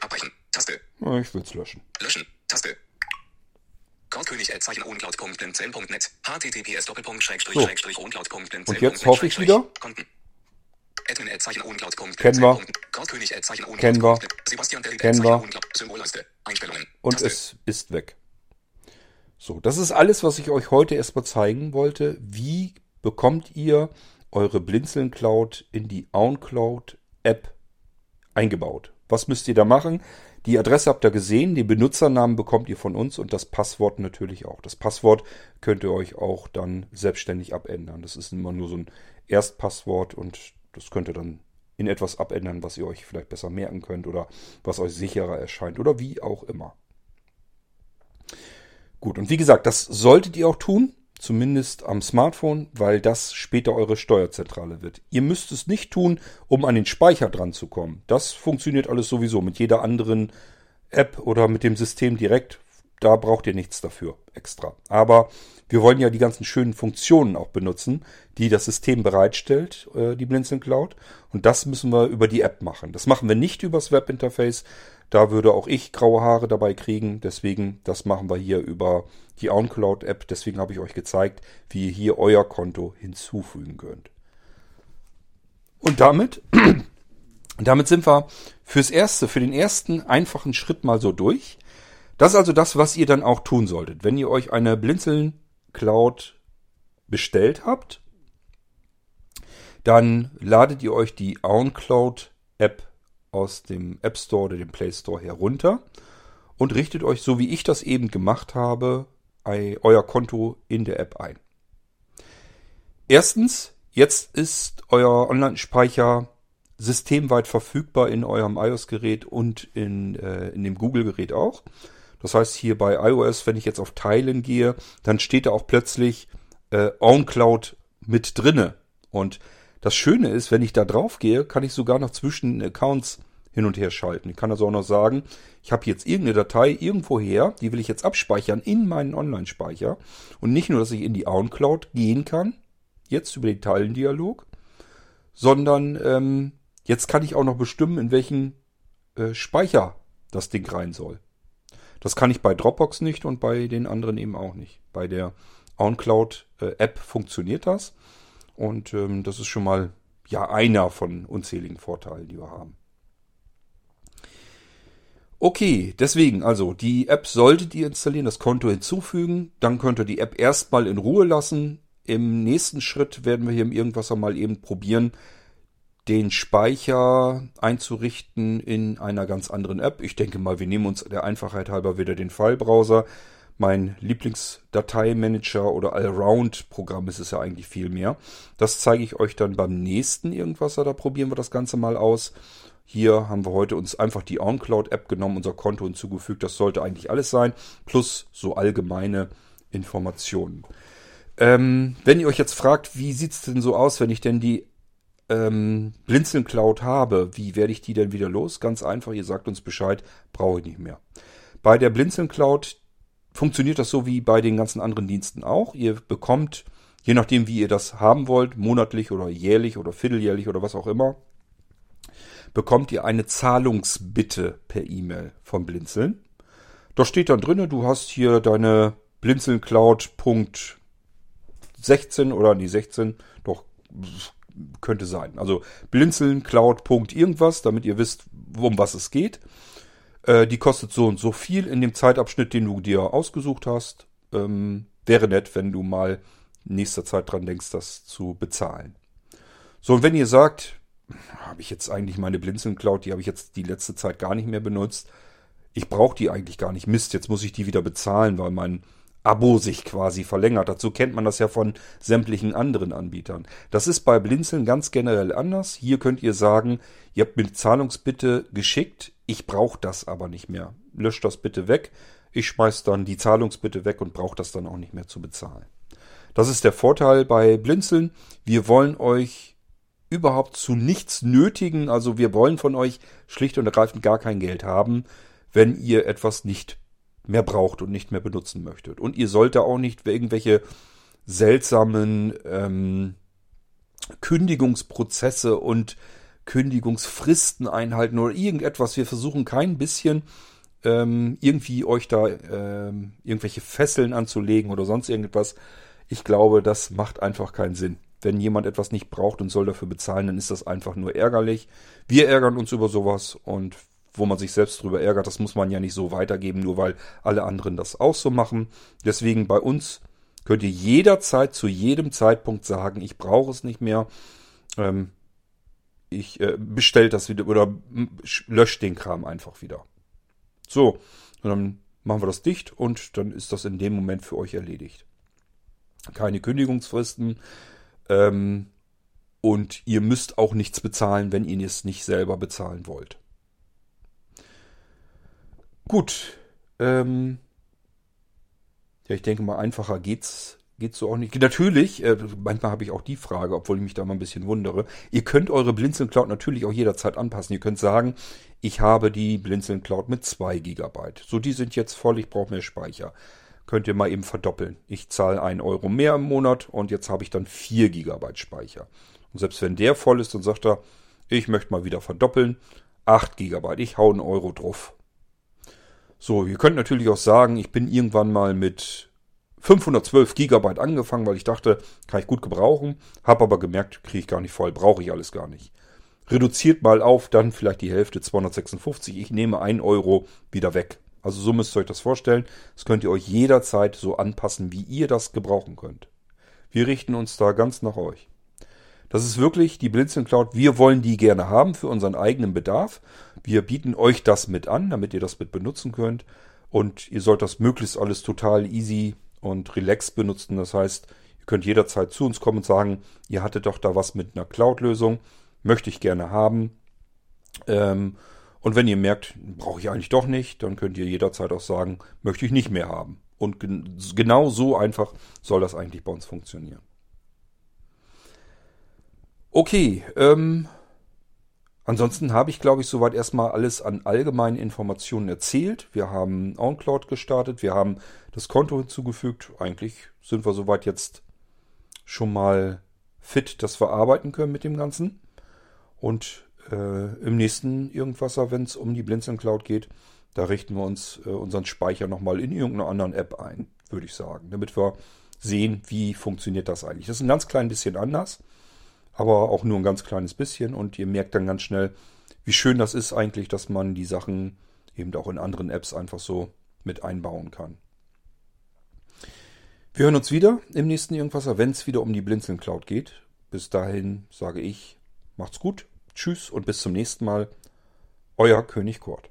Abbrechen. Taste. Ich will es löschen. Löschen. Taste. Goldkönig oncloud.blinzeln.net https doppelpunkt schrägstrich schrägstrich oncloud.blinzeln.net Und jetzt hoffe ich wieder. Konten. Kennen wir. Kennen wir. Sebastian Kennen wir. Oncloud. Symbolleiste. Einstellungen. Und es ist weg. So, das ist alles, was ich euch heute erstmal zeigen wollte. Wie bekommt ihr eure Blinzeln Cloud in die OwnCloud App eingebaut? Was müsst ihr da machen? Die Adresse habt ihr gesehen, den Benutzernamen bekommt ihr von uns und das Passwort natürlich auch. Das Passwort könnt ihr euch auch dann selbstständig abändern. Das ist immer nur so ein Erstpasswort und das könnt ihr dann in etwas abändern, was ihr euch vielleicht besser merken könnt oder was euch sicherer erscheint oder wie auch immer. Gut, und wie gesagt, das solltet ihr auch tun, zumindest am Smartphone, weil das später eure Steuerzentrale wird. Ihr müsst es nicht tun, um an den Speicher dran zu kommen. Das funktioniert alles sowieso mit jeder anderen App oder mit dem System direkt. Da braucht ihr nichts dafür extra. Aber wir wollen ja die ganzen schönen Funktionen auch benutzen, die das System bereitstellt, äh, die Blinzeln Cloud. Und das müssen wir über die App machen. Das machen wir nicht übers Webinterface. Da würde auch ich graue Haare dabei kriegen. Deswegen, das machen wir hier über die OnCloud-App. Deswegen habe ich euch gezeigt, wie ihr hier euer Konto hinzufügen könnt. Und damit, damit sind wir fürs Erste, für den ersten einfachen Schritt mal so durch. Das ist also das, was ihr dann auch tun solltet. Wenn ihr euch eine Blinzeln Cloud bestellt habt, dann ladet ihr euch die OnCloud App aus dem App Store oder dem Play Store herunter und richtet euch, so wie ich das eben gemacht habe, euer Konto in der App ein. Erstens, jetzt ist euer Online-Speicher systemweit verfügbar in eurem iOS-Gerät und in, äh, in dem Google-Gerät auch. Das heißt, hier bei iOS, wenn ich jetzt auf Teilen gehe, dann steht da auch plötzlich äh, OnCloud mit drinne. Und das Schöne ist, wenn ich da drauf gehe, kann ich sogar noch zwischen den Accounts hin und her schalten. Ich kann also auch noch sagen, ich habe jetzt irgendeine Datei irgendwoher, die will ich jetzt abspeichern in meinen Online-Speicher. Und nicht nur, dass ich in die OnCloud gehen kann, jetzt über den Teilendialog, sondern ähm, jetzt kann ich auch noch bestimmen, in welchen äh, Speicher das Ding rein soll. Das kann ich bei Dropbox nicht und bei den anderen eben auch nicht. Bei der OnCloud-App funktioniert das. Und ähm, das ist schon mal ja einer von unzähligen Vorteilen, die wir haben. Okay, deswegen, also die App solltet ihr installieren, das Konto hinzufügen, dann könnt ihr die App erstmal in Ruhe lassen. Im nächsten Schritt werden wir hier im Irgendwasser mal eben probieren, den Speicher einzurichten in einer ganz anderen App. Ich denke mal, wir nehmen uns der Einfachheit halber wieder den File-Browser. Mein Lieblingsdateimanager oder Allround-Programm ist es ja eigentlich viel mehr. Das zeige ich euch dann beim nächsten Irgendwasser. Da probieren wir das Ganze mal aus. Hier haben wir heute uns einfach die OnCloud-App genommen, unser Konto hinzugefügt. Das sollte eigentlich alles sein. Plus so allgemeine Informationen. Ähm, wenn ihr euch jetzt fragt, wie sieht's denn so aus, wenn ich denn die ähm, Blinzeln Cloud habe, wie werde ich die denn wieder los? Ganz einfach, ihr sagt uns Bescheid, brauche ich nicht mehr. Bei der Blinzeln Cloud funktioniert das so wie bei den ganzen anderen Diensten auch. Ihr bekommt, je nachdem wie ihr das haben wollt, monatlich oder jährlich oder vierteljährlich oder was auch immer, bekommt ihr eine Zahlungsbitte per E-Mail vom Blinzeln. Da steht dann drinne, du hast hier deine Blinzeln Cloud 16 oder die 16, doch könnte sein. Also Blinzeln Cloud irgendwas, damit ihr wisst, um was es geht. Äh, die kostet so und so viel in dem Zeitabschnitt, den du dir ausgesucht hast. Ähm, wäre nett, wenn du mal in nächster Zeit dran denkst, das zu bezahlen. So, und wenn ihr sagt, habe ich jetzt eigentlich meine Blinzeln Cloud, die habe ich jetzt die letzte Zeit gar nicht mehr benutzt. Ich brauche die eigentlich gar nicht. Mist, jetzt muss ich die wieder bezahlen, weil mein Abo sich quasi verlängert. Dazu kennt man das ja von sämtlichen anderen Anbietern. Das ist bei Blinzeln ganz generell anders. Hier könnt ihr sagen, ihr habt mir Zahlungsbitte geschickt, ich brauche das aber nicht mehr. Löscht das bitte weg. Ich schmeiß dann die Zahlungsbitte weg und brauche das dann auch nicht mehr zu bezahlen. Das ist der Vorteil bei Blinzeln. Wir wollen euch überhaupt zu nichts nötigen. Also wir wollen von euch schlicht und ergreifend gar kein Geld haben, wenn ihr etwas nicht mehr braucht und nicht mehr benutzen möchtet. Und ihr sollt auch nicht irgendwelche seltsamen ähm, Kündigungsprozesse und Kündigungsfristen einhalten oder irgendetwas. Wir versuchen kein bisschen ähm, irgendwie euch da ähm, irgendwelche Fesseln anzulegen oder sonst irgendetwas. Ich glaube, das macht einfach keinen Sinn. Wenn jemand etwas nicht braucht und soll dafür bezahlen, dann ist das einfach nur ärgerlich. Wir ärgern uns über sowas und wo man sich selbst drüber ärgert, das muss man ja nicht so weitergeben, nur weil alle anderen das auch so machen. Deswegen bei uns könnt ihr jederzeit zu jedem Zeitpunkt sagen, ich brauche es nicht mehr. Ähm, ich äh, bestellt das wieder oder löscht den Kram einfach wieder. So, und dann machen wir das dicht und dann ist das in dem Moment für euch erledigt. Keine Kündigungsfristen, ähm, und ihr müsst auch nichts bezahlen, wenn ihr es nicht selber bezahlen wollt. Gut. Ähm, ja, ich denke mal, einfacher geht's, geht's so auch nicht. Natürlich, äh, manchmal habe ich auch die Frage, obwohl ich mich da mal ein bisschen wundere. Ihr könnt eure Blinzeln Cloud natürlich auch jederzeit anpassen. Ihr könnt sagen, ich habe die Blinzeln Cloud mit 2 GB. So, die sind jetzt voll, ich brauche mehr Speicher könnt ihr mal eben verdoppeln. Ich zahle 1 Euro mehr im Monat und jetzt habe ich dann 4 GB Speicher. Und selbst wenn der voll ist, dann sagt er, ich möchte mal wieder verdoppeln, 8 GB, ich hau einen Euro drauf. So, ihr könnt natürlich auch sagen, ich bin irgendwann mal mit 512 GB angefangen, weil ich dachte, kann ich gut gebrauchen, habe aber gemerkt, kriege ich gar nicht voll, brauche ich alles gar nicht. Reduziert mal auf, dann vielleicht die Hälfte, 256, ich nehme 1 Euro wieder weg. Also so müsst ihr euch das vorstellen. Das könnt ihr euch jederzeit so anpassen, wie ihr das gebrauchen könnt. Wir richten uns da ganz nach euch. Das ist wirklich die Blinzeln Cloud. Wir wollen die gerne haben für unseren eigenen Bedarf. Wir bieten euch das mit an, damit ihr das mit benutzen könnt. Und ihr sollt das möglichst alles total easy und relaxed benutzen. Das heißt, ihr könnt jederzeit zu uns kommen und sagen, ihr hattet doch da was mit einer Cloud-Lösung. Möchte ich gerne haben. Ähm, und wenn ihr merkt, brauche ich eigentlich doch nicht, dann könnt ihr jederzeit auch sagen, möchte ich nicht mehr haben. Und gen genau so einfach soll das eigentlich bei uns funktionieren. Okay, ähm, ansonsten habe ich, glaube ich, soweit erstmal alles an allgemeinen Informationen erzählt. Wir haben OnCloud gestartet, wir haben das Konto hinzugefügt. Eigentlich sind wir soweit jetzt schon mal fit, dass wir arbeiten können mit dem Ganzen. Und äh, im nächsten Irgendwasser, wenn es um die Blinzeln Cloud geht, Da richten wir uns äh, unseren Speicher nochmal in irgendeiner anderen App ein, würde ich sagen, damit wir sehen, wie funktioniert das eigentlich. Das ist ein ganz klein bisschen anders, aber auch nur ein ganz kleines bisschen und ihr merkt dann ganz schnell, wie schön das ist eigentlich, dass man die Sachen eben auch in anderen Apps einfach so mit einbauen kann. Wir hören uns wieder im nächsten Irgendwasser, wenn es wieder um die Blinzeln Cloud geht. Bis dahin sage ich, macht's gut, tschüss und bis zum nächsten Mal. Euer König Kurt.